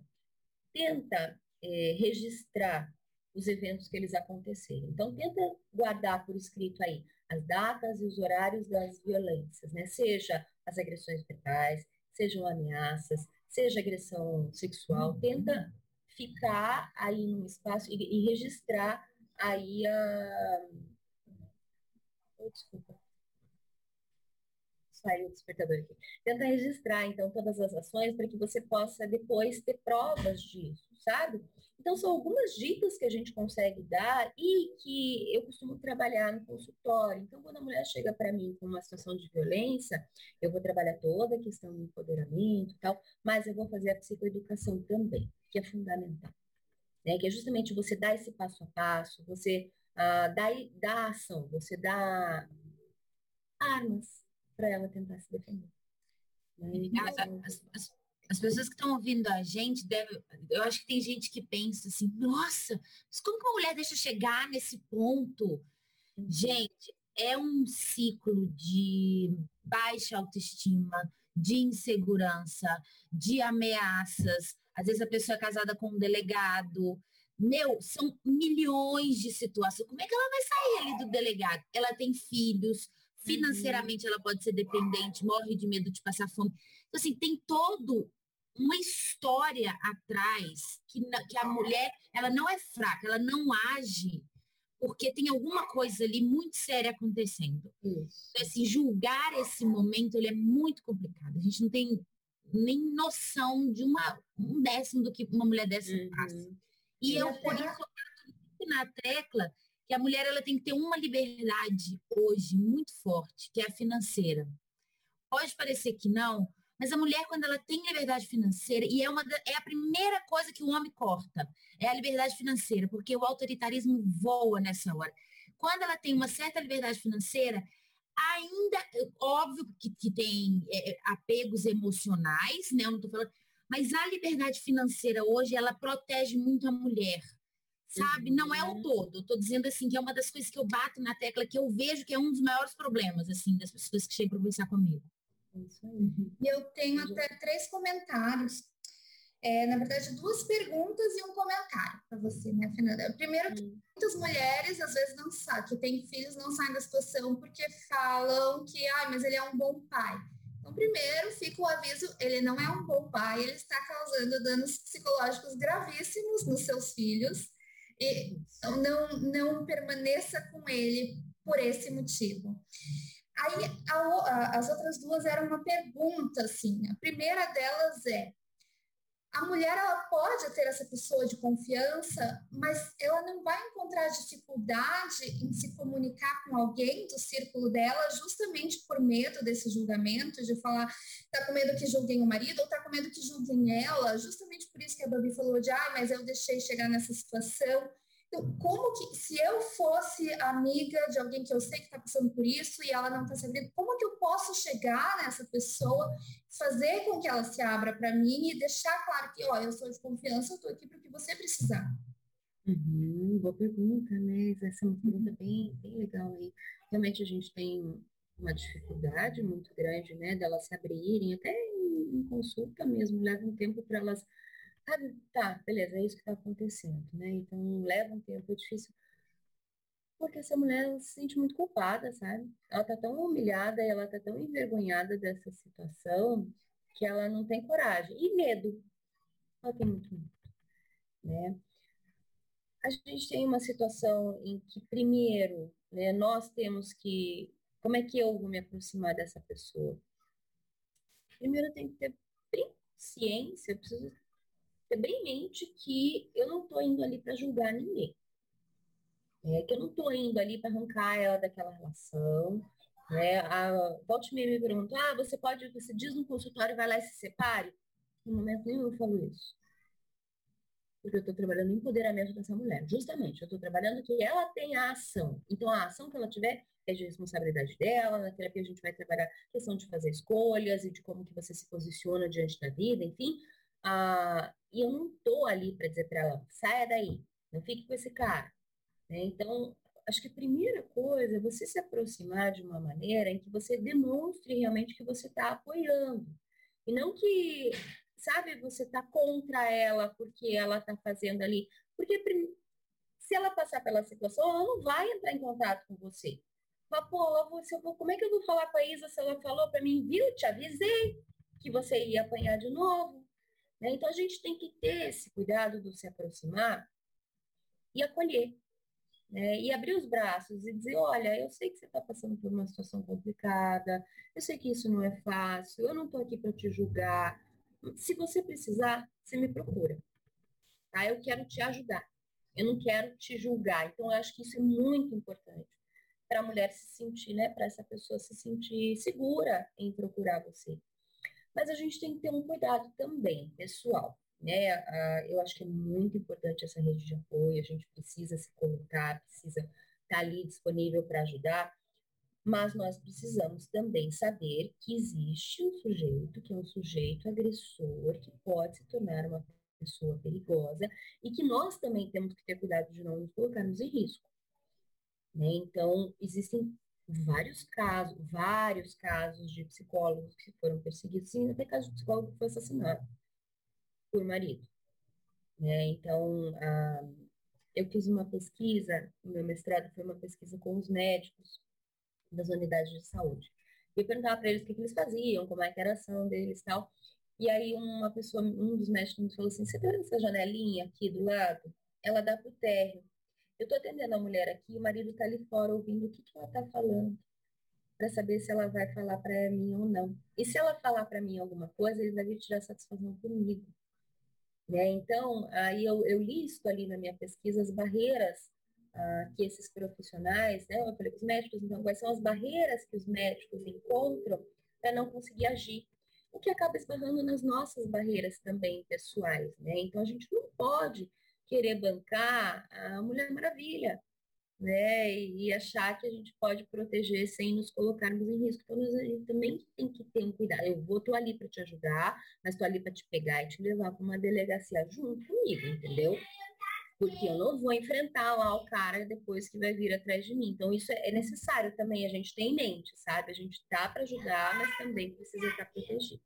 tenta é, registrar os eventos que eles aconteceram. Então, tenta guardar por escrito aí as datas e os horários das violências, né? Seja as agressões verbais, sejam ameaças, seja agressão sexual. Tenta ficar aí num espaço e, e registrar aí a... Oh, desculpa. Saiu o despertador aqui. Tenta registrar, então, todas as ações para que você possa depois ter provas disso, Então, são algumas dicas que a gente consegue dar e que eu costumo trabalhar no consultório. Então, quando a mulher chega para mim com uma situação de violência, eu vou trabalhar toda a questão do empoderamento e tal, mas eu vou fazer a psicoeducação também, que é fundamental. Né? Que é justamente você dar esse passo a passo, você uh, dá, ação, você dá armas para ela tentar se defender. Né? As, as pessoas que estão ouvindo a gente devem. Eu acho que tem gente que pensa assim, nossa, mas como que uma mulher deixa chegar nesse ponto? Gente, é um ciclo de baixa autoestima, de insegurança, de ameaças. Às vezes a pessoa é casada com um delegado. Meu, são milhões de situações. Como é que ela vai sair ali do delegado? Ela tem filhos, financeiramente ela pode ser dependente, morre de medo de passar fome. Então, assim, tem todo uma história atrás que, que a mulher ela não é fraca, ela não age porque tem alguma coisa ali muito séria acontecendo. Isso. Então, assim, julgar esse momento ele é muito complicado. A gente não tem nem noção de uma, um décimo do que uma mulher dessa uhum. passa. E, e eu, por isso, eu na tecla que a mulher ela tem que ter uma liberdade hoje muito forte, que é a financeira. Pode parecer que não, mas a mulher, quando ela tem liberdade financeira, e é, uma, é a primeira coisa que o homem corta, é a liberdade financeira, porque o autoritarismo voa nessa hora. Quando ela tem uma certa liberdade financeira, ainda, óbvio que, que tem é, é apegos emocionais, né? Eu não estou falando, mas a liberdade financeira hoje, ela protege muito a mulher, sabe? Não é o uhum. todo. Eu tô dizendo assim que é uma das coisas que eu bato na tecla, que eu vejo que é um dos maiores problemas, assim, das pessoas que chegam para conversar comigo. Uhum. E eu tenho até três comentários. É, na verdade, duas perguntas e um comentário para você, né, Fernanda? Primeiro, que muitas mulheres às vezes não sabem, que têm filhos, não saem da situação porque falam que, ah, mas ele é um bom pai. Então, primeiro, fica o aviso, ele não é um bom pai, ele está causando danos psicológicos gravíssimos nos seus filhos. E não, não permaneça com ele por esse motivo. Aí a, a, as outras duas eram uma pergunta, assim. A primeira delas é: a mulher ela pode ter essa pessoa de confiança, mas ela não vai encontrar dificuldade em se comunicar com alguém do círculo dela, justamente por medo desse julgamento, de falar, tá com medo que julguem o marido ou tá com medo que julguem ela, justamente por isso que a Babi falou de, ah, mas eu deixei chegar nessa situação. Então, como que, se eu fosse amiga de alguém que eu sei que está passando por isso e ela não está sabendo, como que eu posso chegar nessa pessoa, fazer com que ela se abra para mim e deixar claro que, ó, eu sou de confiança, eu estou aqui para o que você precisar. Uhum, boa pergunta, né? Essa é uma pergunta bem, bem legal aí. Realmente a gente tem uma dificuldade muito grande, né, delas se abrirem, até em, em consulta mesmo, leva um tempo para elas Sabe, tá, beleza, é isso que está acontecendo, né? Então leva um tempo, é difícil. Porque essa mulher se sente muito culpada, sabe? Ela tá tão humilhada, ela tá tão envergonhada dessa situação que ela não tem coragem. E medo. Ela tem muito medo, né? A gente tem uma situação em que, primeiro, né, nós temos que. Como é que eu vou me aproximar dessa pessoa? Primeiro, eu tenho que ter ciência, eu preciso ter bem em mente que eu não estou indo ali para julgar ninguém. É, que eu não estou indo ali para arrancar ela daquela relação. Né? A Volte me perguntou, ah, você pode, você diz no consultório, vai lá e se separe? No momento nenhum eu falo isso. porque eu estou trabalhando no empoderamento dessa mulher. Justamente, eu estou trabalhando que ela tem a ação. Então, a ação que ela tiver é de responsabilidade dela. Na terapia, a gente vai trabalhar a questão de fazer escolhas e de como que você se posiciona diante da vida, enfim. Ah, e eu não estou ali para dizer para ela, saia daí, não fique com esse cara. Né? Então, acho que a primeira coisa é você se aproximar de uma maneira em que você demonstre realmente que você está apoiando. E não que sabe, você tá contra ela porque ela tá fazendo ali. Porque se ela passar pela situação, ela não vai entrar em contato com você. Mas, pô, você, como é que eu vou falar com a Isa se ela falou para mim, viu, te avisei que você ia apanhar de novo? Né? Então, a gente tem que ter esse cuidado de se aproximar e acolher. Né? E abrir os braços e dizer, olha, eu sei que você está passando por uma situação complicada, eu sei que isso não é fácil, eu não estou aqui para te julgar, se você precisar, você me procura. Tá? Eu quero te ajudar. Eu não quero te julgar. Então, eu acho que isso é muito importante para a mulher se sentir, né? Para essa pessoa se sentir segura em procurar você. Mas a gente tem que ter um cuidado também, pessoal. Né? Eu acho que é muito importante essa rede de apoio. A gente precisa se colocar, precisa estar tá ali disponível para ajudar mas nós precisamos também saber que existe um sujeito que é um sujeito agressor, que pode se tornar uma pessoa perigosa e que nós também temos que ter cuidado de não nos colocarmos em risco. Né? Então, existem vários casos, vários casos de psicólogos que foram perseguidos, sim, até caso de psicólogo que foi assassinado por marido. Né? Então, ah, eu fiz uma pesquisa, o meu mestrado foi uma pesquisa com os médicos, das unidades de saúde. E eu perguntava para eles o que, que, eles faziam, como é que era a ação deles e tal. E aí uma pessoa, um dos médicos me falou assim, você tá vendo essa janelinha aqui do lado? Ela dá pro térreo. Eu tô atendendo a mulher aqui, o marido tá ali fora ouvindo o que, que ela tá falando para saber se ela vai falar para mim ou não. E se ela falar para mim alguma coisa, ele vai vir tirar satisfação comigo. Né? Então, aí eu, eu listo ali na minha pesquisa as barreiras uh, que esses profissionais, né, eu falei os médicos, então, quais são as barreiras que os médicos encontram para não conseguir agir, o que acaba esbarrando nas nossas barreiras também pessoais, né? Então, a gente não pode querer bancar a Mulher Maravilha, né? E achar que a gente pode proteger sem nos colocarmos em risco. Então, a gente também tem que ter um cuidado. Eu vou, tô ali para te ajudar, mas tô ali para te pegar e te levar para uma delegacia junto comigo, entendeu? porque eu não vou enfrentar lá o cara depois que vai vir atrás de mim. Então, isso é necessário também a gente ter em mente, sabe? A gente tá para ajudar, mas também precisa estar protegido.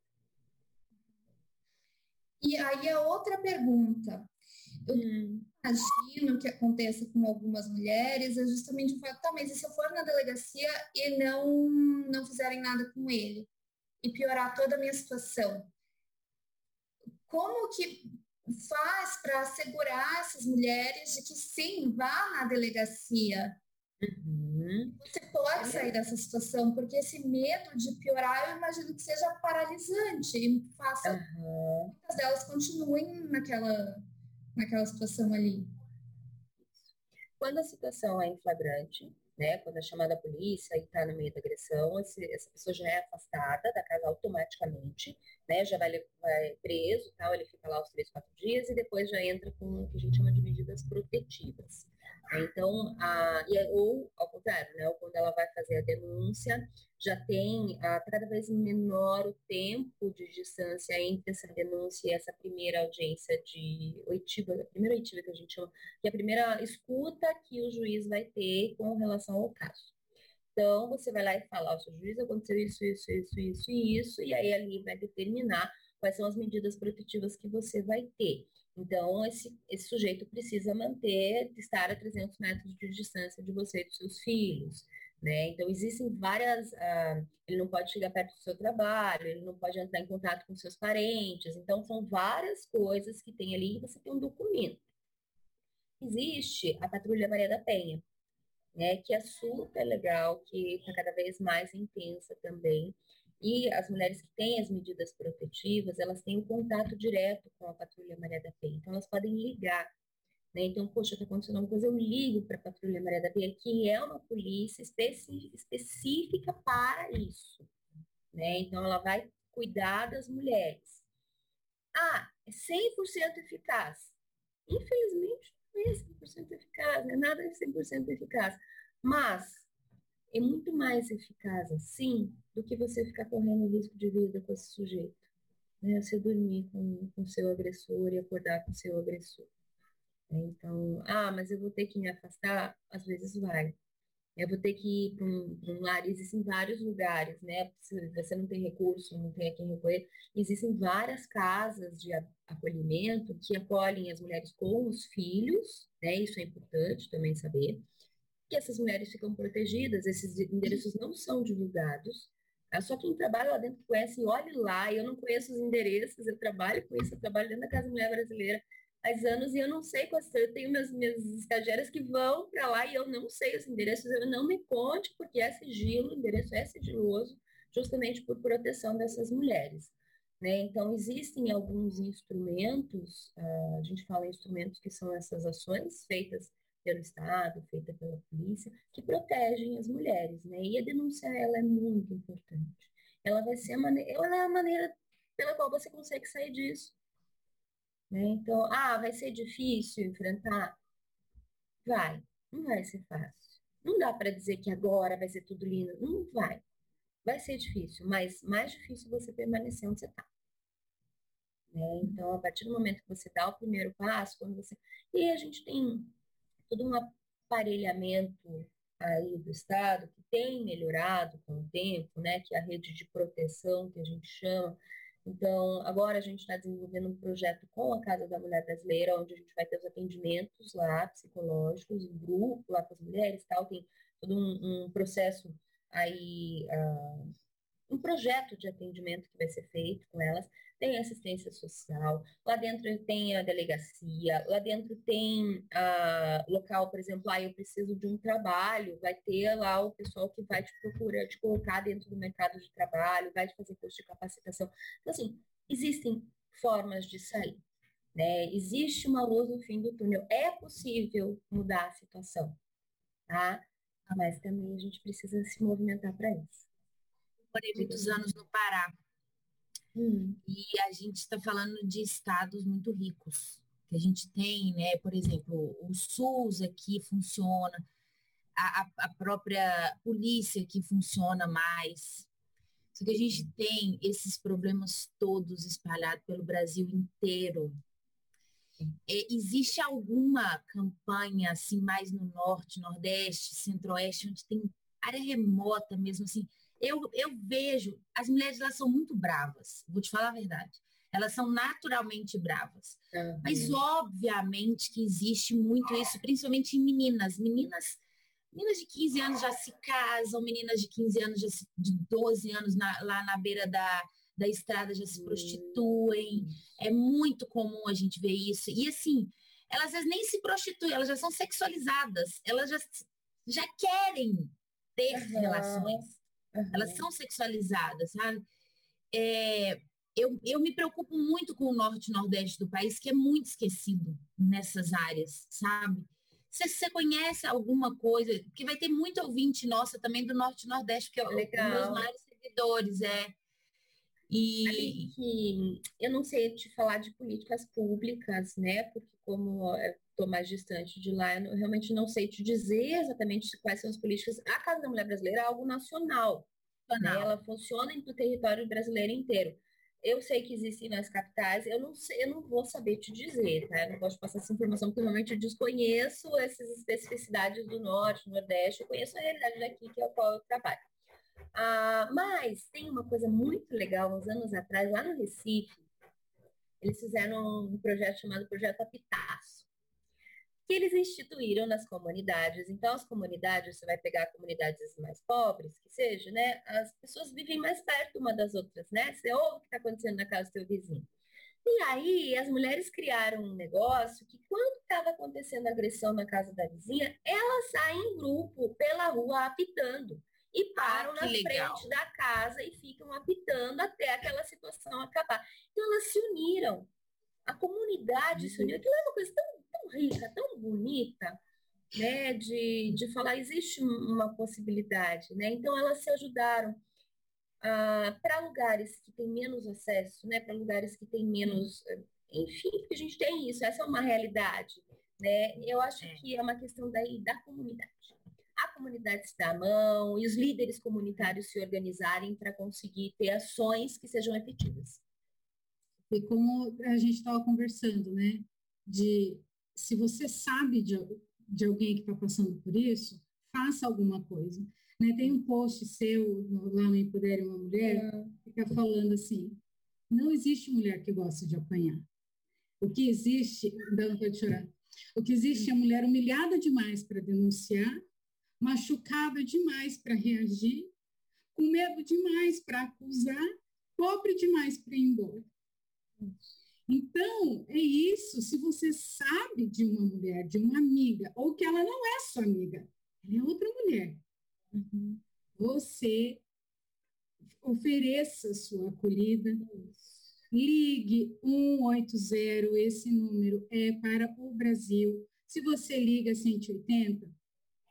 E aí a outra pergunta. Eu hum. imagino que aconteça com algumas mulheres é justamente o fato, tá, mas e se eu for na delegacia e não, não fizerem nada com ele? E piorar toda a minha situação? Como que faz para assegurar essas mulheres de que sim, vá na delegacia. Uhum. Você pode sair dessa situação, porque esse medo de piorar, eu imagino que seja paralisante e faça uhum. muitas delas continuem naquela, naquela situação ali. Quando a situação é em flagrante, né? Quando é chamada a polícia e está no meio da agressão, esse, essa pessoa já é afastada da casa automaticamente, né? Já vai, vai preso, tal, ele fica lá os três, quatro dias e depois já entra com o que a gente chama de medidas protetivas. Então, a, é, ou ao contrário, né? Ou quando ela vai fazer a denúncia, já tem a, cada vez menor o tempo de distância entre essa denúncia e essa primeira audiência de oitiva, a primeira oitiva que a gente chama, que é a primeira escuta que o juiz vai ter com relação ao caso. Então, você vai lá e fala, ao seu juiz, aconteceu isso, isso, isso, isso e isso, e aí ali vai determinar quais são as medidas protetivas que você vai ter. Então, esse, esse sujeito precisa manter, estar a 300 metros de distância de você e dos seus filhos. Né? Então, existem várias. Uh, ele não pode chegar perto do seu trabalho, ele não pode entrar em contato com seus parentes. Então, são várias coisas que tem ali e você tem um documento. Existe a Patrulha Maria da Penha, né, que é super legal, que está cada vez mais intensa também. E as mulheres que têm as medidas protetivas, elas têm um contato direto com a Patrulha Maria da Penha. Então, elas podem ligar. Né? Então, poxa, está acontecendo alguma coisa, eu ligo para a Patrulha Maria da Penha, que é uma polícia específica para isso. Né? Então, ela vai cuidar das mulheres. Ah, é 100% eficaz. Infelizmente, não é 100% eficaz, né? nada é 100% eficaz. Mas é muito mais eficaz assim do que você ficar correndo risco de vida com esse sujeito. Né? Você dormir com o seu agressor e acordar com o seu agressor. Então, ah, mas eu vou ter que me afastar? Às vezes vai. Eu vou ter que ir para um, um, lar, existem vários lugares, né? Se você não tem recurso, não tem a quem recorrer, existem várias casas de acolhimento que acolhem as mulheres com os filhos, né? Isso é importante também saber. Que essas mulheres ficam protegidas, esses endereços não são divulgados. Tá? Só quem trabalha lá dentro conhece, olhe lá, eu não conheço os endereços, eu trabalho com isso, eu trabalho dentro da Casa Mulher Brasileira, faz anos e eu não sei quais eu tenho minhas, minhas estagiárias que vão para lá e eu não sei os endereços, eu não me conte porque é sigilo, o endereço é sigiloso, justamente por proteção dessas mulheres. Né? Então, existem alguns instrumentos, uh, a gente fala em instrumentos que são essas ações feitas pelo Estado, feitas pela polícia, que protegem as mulheres, né? E a denúncia, ela é muito importante. Ela vai ser a maneira, ela é a maneira pela qual você consegue sair disso. Né? Então, ah, vai ser difícil enfrentar? Vai, não vai ser fácil. Não dá para dizer que agora vai ser tudo lindo. Não vai. Vai ser difícil, mas mais difícil você permanecer onde você está. Né? Então, a partir do momento que você dá o primeiro passo, quando você. E a gente tem todo um aparelhamento aí do Estado que tem melhorado com o tempo, né? Que é a rede de proteção que a gente chama, então, agora a gente está desenvolvendo um projeto com a Casa da Mulher Brasileira, onde a gente vai ter os atendimentos lá, psicológicos, em grupo, lá com as mulheres tal. Tem todo um, um processo aí, uh, um projeto de atendimento que vai ser feito com elas. Tem assistência social, lá dentro tem a delegacia, lá dentro tem uh, local, por exemplo, ah, eu preciso de um trabalho, vai ter lá o pessoal que vai te procurar, te colocar dentro do mercado de trabalho, vai te fazer curso de capacitação. Então, assim, existem formas de sair. Né? Existe uma luz no fim do túnel. É possível mudar a situação, tá? Mas também a gente precisa se movimentar para isso morei muitos anos no Pará. Hum. E a gente está falando de estados muito ricos. Que a gente tem, né? Por exemplo, o SUS aqui funciona, a, a própria polícia que funciona mais. Só que a gente tem esses problemas todos espalhados pelo Brasil inteiro. É, existe alguma campanha assim mais no norte, nordeste, centro-oeste, onde tem área remota mesmo assim, eu, eu vejo, as mulheres elas são muito bravas, vou te falar a verdade. Elas são naturalmente bravas. Uhum. Mas obviamente que existe muito isso, principalmente em meninas. Meninas, meninas de 15 anos já se casam, meninas de 15 anos, já se, de 12 anos na, lá na beira da, da estrada já se prostituem. É muito comum a gente ver isso. E assim, elas às vezes nem se prostituem, elas já são sexualizadas, elas já, já querem ter uhum. relações Uhum. Elas são sexualizadas, sabe? É, eu, eu me preocupo muito com o norte e nordeste do país, que é muito esquecido nessas áreas, sabe? Se você conhece alguma coisa, que vai ter muito ouvinte nossa também do norte e nordeste, que é os meus maiores seguidores, é. E que eu não sei te falar de políticas públicas, né? Porque como estou mais distante de lá, eu realmente não sei te dizer exatamente quais são as políticas. A Casa da Mulher Brasileira é algo nacional, né? ela funciona no território brasileiro inteiro. Eu sei que existem nas capitais, eu não sei, eu não vou saber te dizer, tá? Eu não posso passar essa informação, porque normalmente eu desconheço essas especificidades do norte, nordeste, eu conheço a realidade daqui, que é o qual eu trabalho. Ah, mas tem uma coisa muito legal, uns anos atrás, lá no Recife, eles fizeram um projeto chamado Projeto Apitaço que eles instituíram nas comunidades. Então, as comunidades, você vai pegar comunidades mais pobres, que seja, né? As pessoas vivem mais perto uma das outras, né? Você ouve o que está acontecendo na casa do seu vizinho. E aí, as mulheres criaram um negócio que, quando estava acontecendo agressão na casa da vizinha, elas saem em grupo pela rua apitando e param ah, na legal. frente da casa e ficam apitando até aquela situação acabar. Então, elas se uniram. A comunidade uhum. se uniu. Aquilo é uma coisa tão tão rica, tão bonita, né, de, de falar existe uma possibilidade, né? Então elas se ajudaram ah, para lugares que têm menos acesso, né, para lugares que têm menos, enfim, porque a gente tem isso, essa é uma realidade. Né? Eu acho é. que é uma questão daí da comunidade. A comunidade se dá a mão e os líderes comunitários se organizarem para conseguir ter ações que sejam efetivas. E como a gente estava conversando, né? De se você sabe de, de alguém que está passando por isso, faça alguma coisa. Né? Tem um post seu lá no Empodere uma Mulher, é. que fica falando assim, não existe mulher que gosta de apanhar. O que existe, não pode chorar, o que existe é mulher humilhada demais para denunciar, machucada demais para reagir, com medo demais para acusar, pobre demais para ir embora. Então, é isso. Se você sabe de uma mulher, de uma amiga, ou que ela não é sua amiga, ela é outra mulher, uhum. você ofereça sua acolhida. Ligue 180, esse número é para o Brasil. Se você liga 180,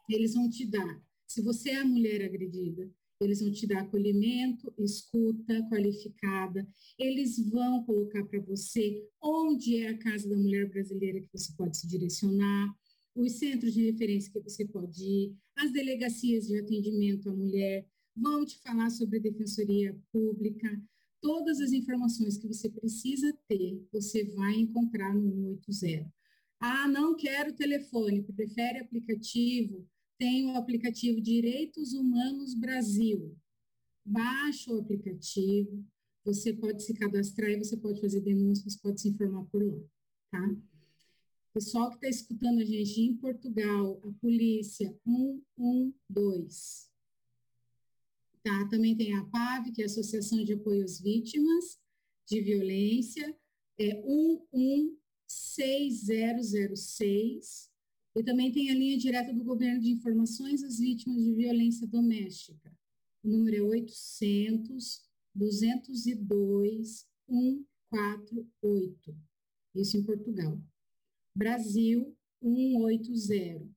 eles vão te dar. Se você é a mulher agredida, eles vão te dar acolhimento, escuta qualificada, eles vão colocar para você onde é a Casa da Mulher Brasileira que você pode se direcionar, os centros de referência que você pode ir, as delegacias de atendimento à mulher, vão te falar sobre defensoria pública, todas as informações que você precisa ter, você vai encontrar no 180. Ah, não quero telefone, prefere aplicativo? Tem o aplicativo Direitos Humanos Brasil. Baixa o aplicativo, você pode se cadastrar e você pode fazer denúncias, pode se informar por lá, tá? Pessoal que está escutando a gente em Portugal, a polícia 112. Tá? Também tem a PAV, que é a Associação de Apoio às Vítimas de Violência, é 11606 e também tem a linha direta do Governo de Informações às Vítimas de Violência Doméstica. O número é 800 202 148. Isso em Portugal. Brasil 180.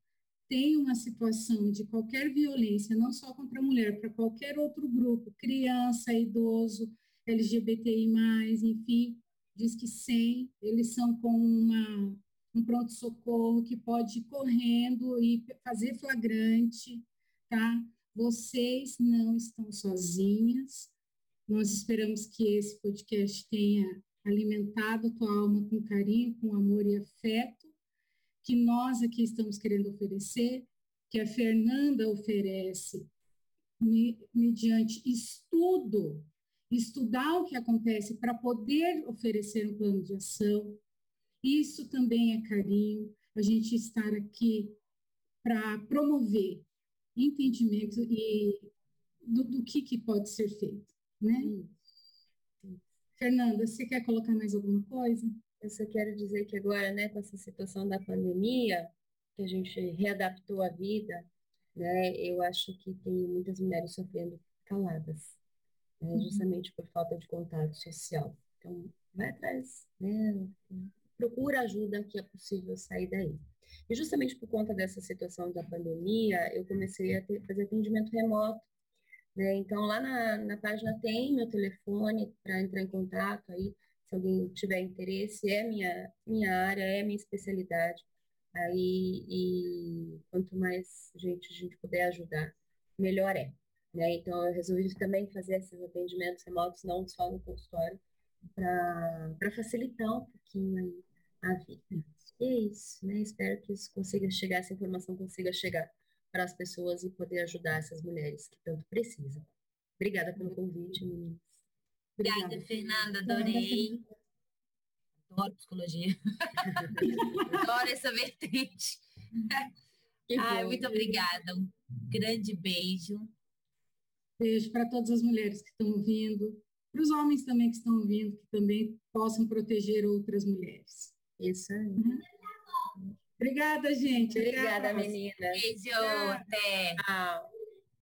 Tem uma situação de qualquer violência, não só contra a mulher, para qualquer outro grupo, criança, idoso, LGBTI+, enfim, diz que 100, eles são com uma um pronto-socorro que pode ir correndo e fazer flagrante, tá? Vocês não estão sozinhas. Nós esperamos que esse podcast tenha alimentado a tua alma com carinho, com amor e afeto, que nós aqui estamos querendo oferecer, que a Fernanda oferece mediante estudo, estudar o que acontece para poder oferecer um plano de ação, isso também é carinho, a gente estar aqui para promover entendimento e do, do, que, que pode ser feito, né? Fernanda, você quer colocar mais alguma coisa? Eu só quero dizer que agora, né, com essa situação da pandemia, que a gente readaptou a vida, né, eu acho que tem muitas mulheres sofrendo caladas, né, uhum. justamente por falta de contato social. Então, vai atrás, né, procura ajuda que é possível sair daí. E justamente por conta dessa situação da pandemia, eu comecei a ter, fazer atendimento remoto. Né? Então, lá na, na página tem meu telefone para entrar em contato aí, se alguém tiver interesse, é minha, minha área, é minha especialidade. Aí, e quanto mais gente a gente puder ajudar, melhor é. Né? Então, eu resolvi também fazer esses atendimentos remotos, não só no consultório, para facilitar um pouquinho aí a vida. E é isso, né? Espero que isso consiga chegar, essa informação consiga chegar para as pessoas e poder ajudar essas mulheres que tanto precisam. Obrigada pelo convite, meninas. Obrigada, Fernanda, adorei. Adoro psicologia. Adoro essa vertente. Ai, muito obrigada. Um grande beijo. Beijo para todas as mulheres que estão ouvindo, para os homens também que estão ouvindo, que também possam proteger outras mulheres. Isso aí. Uhum. Obrigada, gente. Obrigada, menina. Beijo, até. Tchau.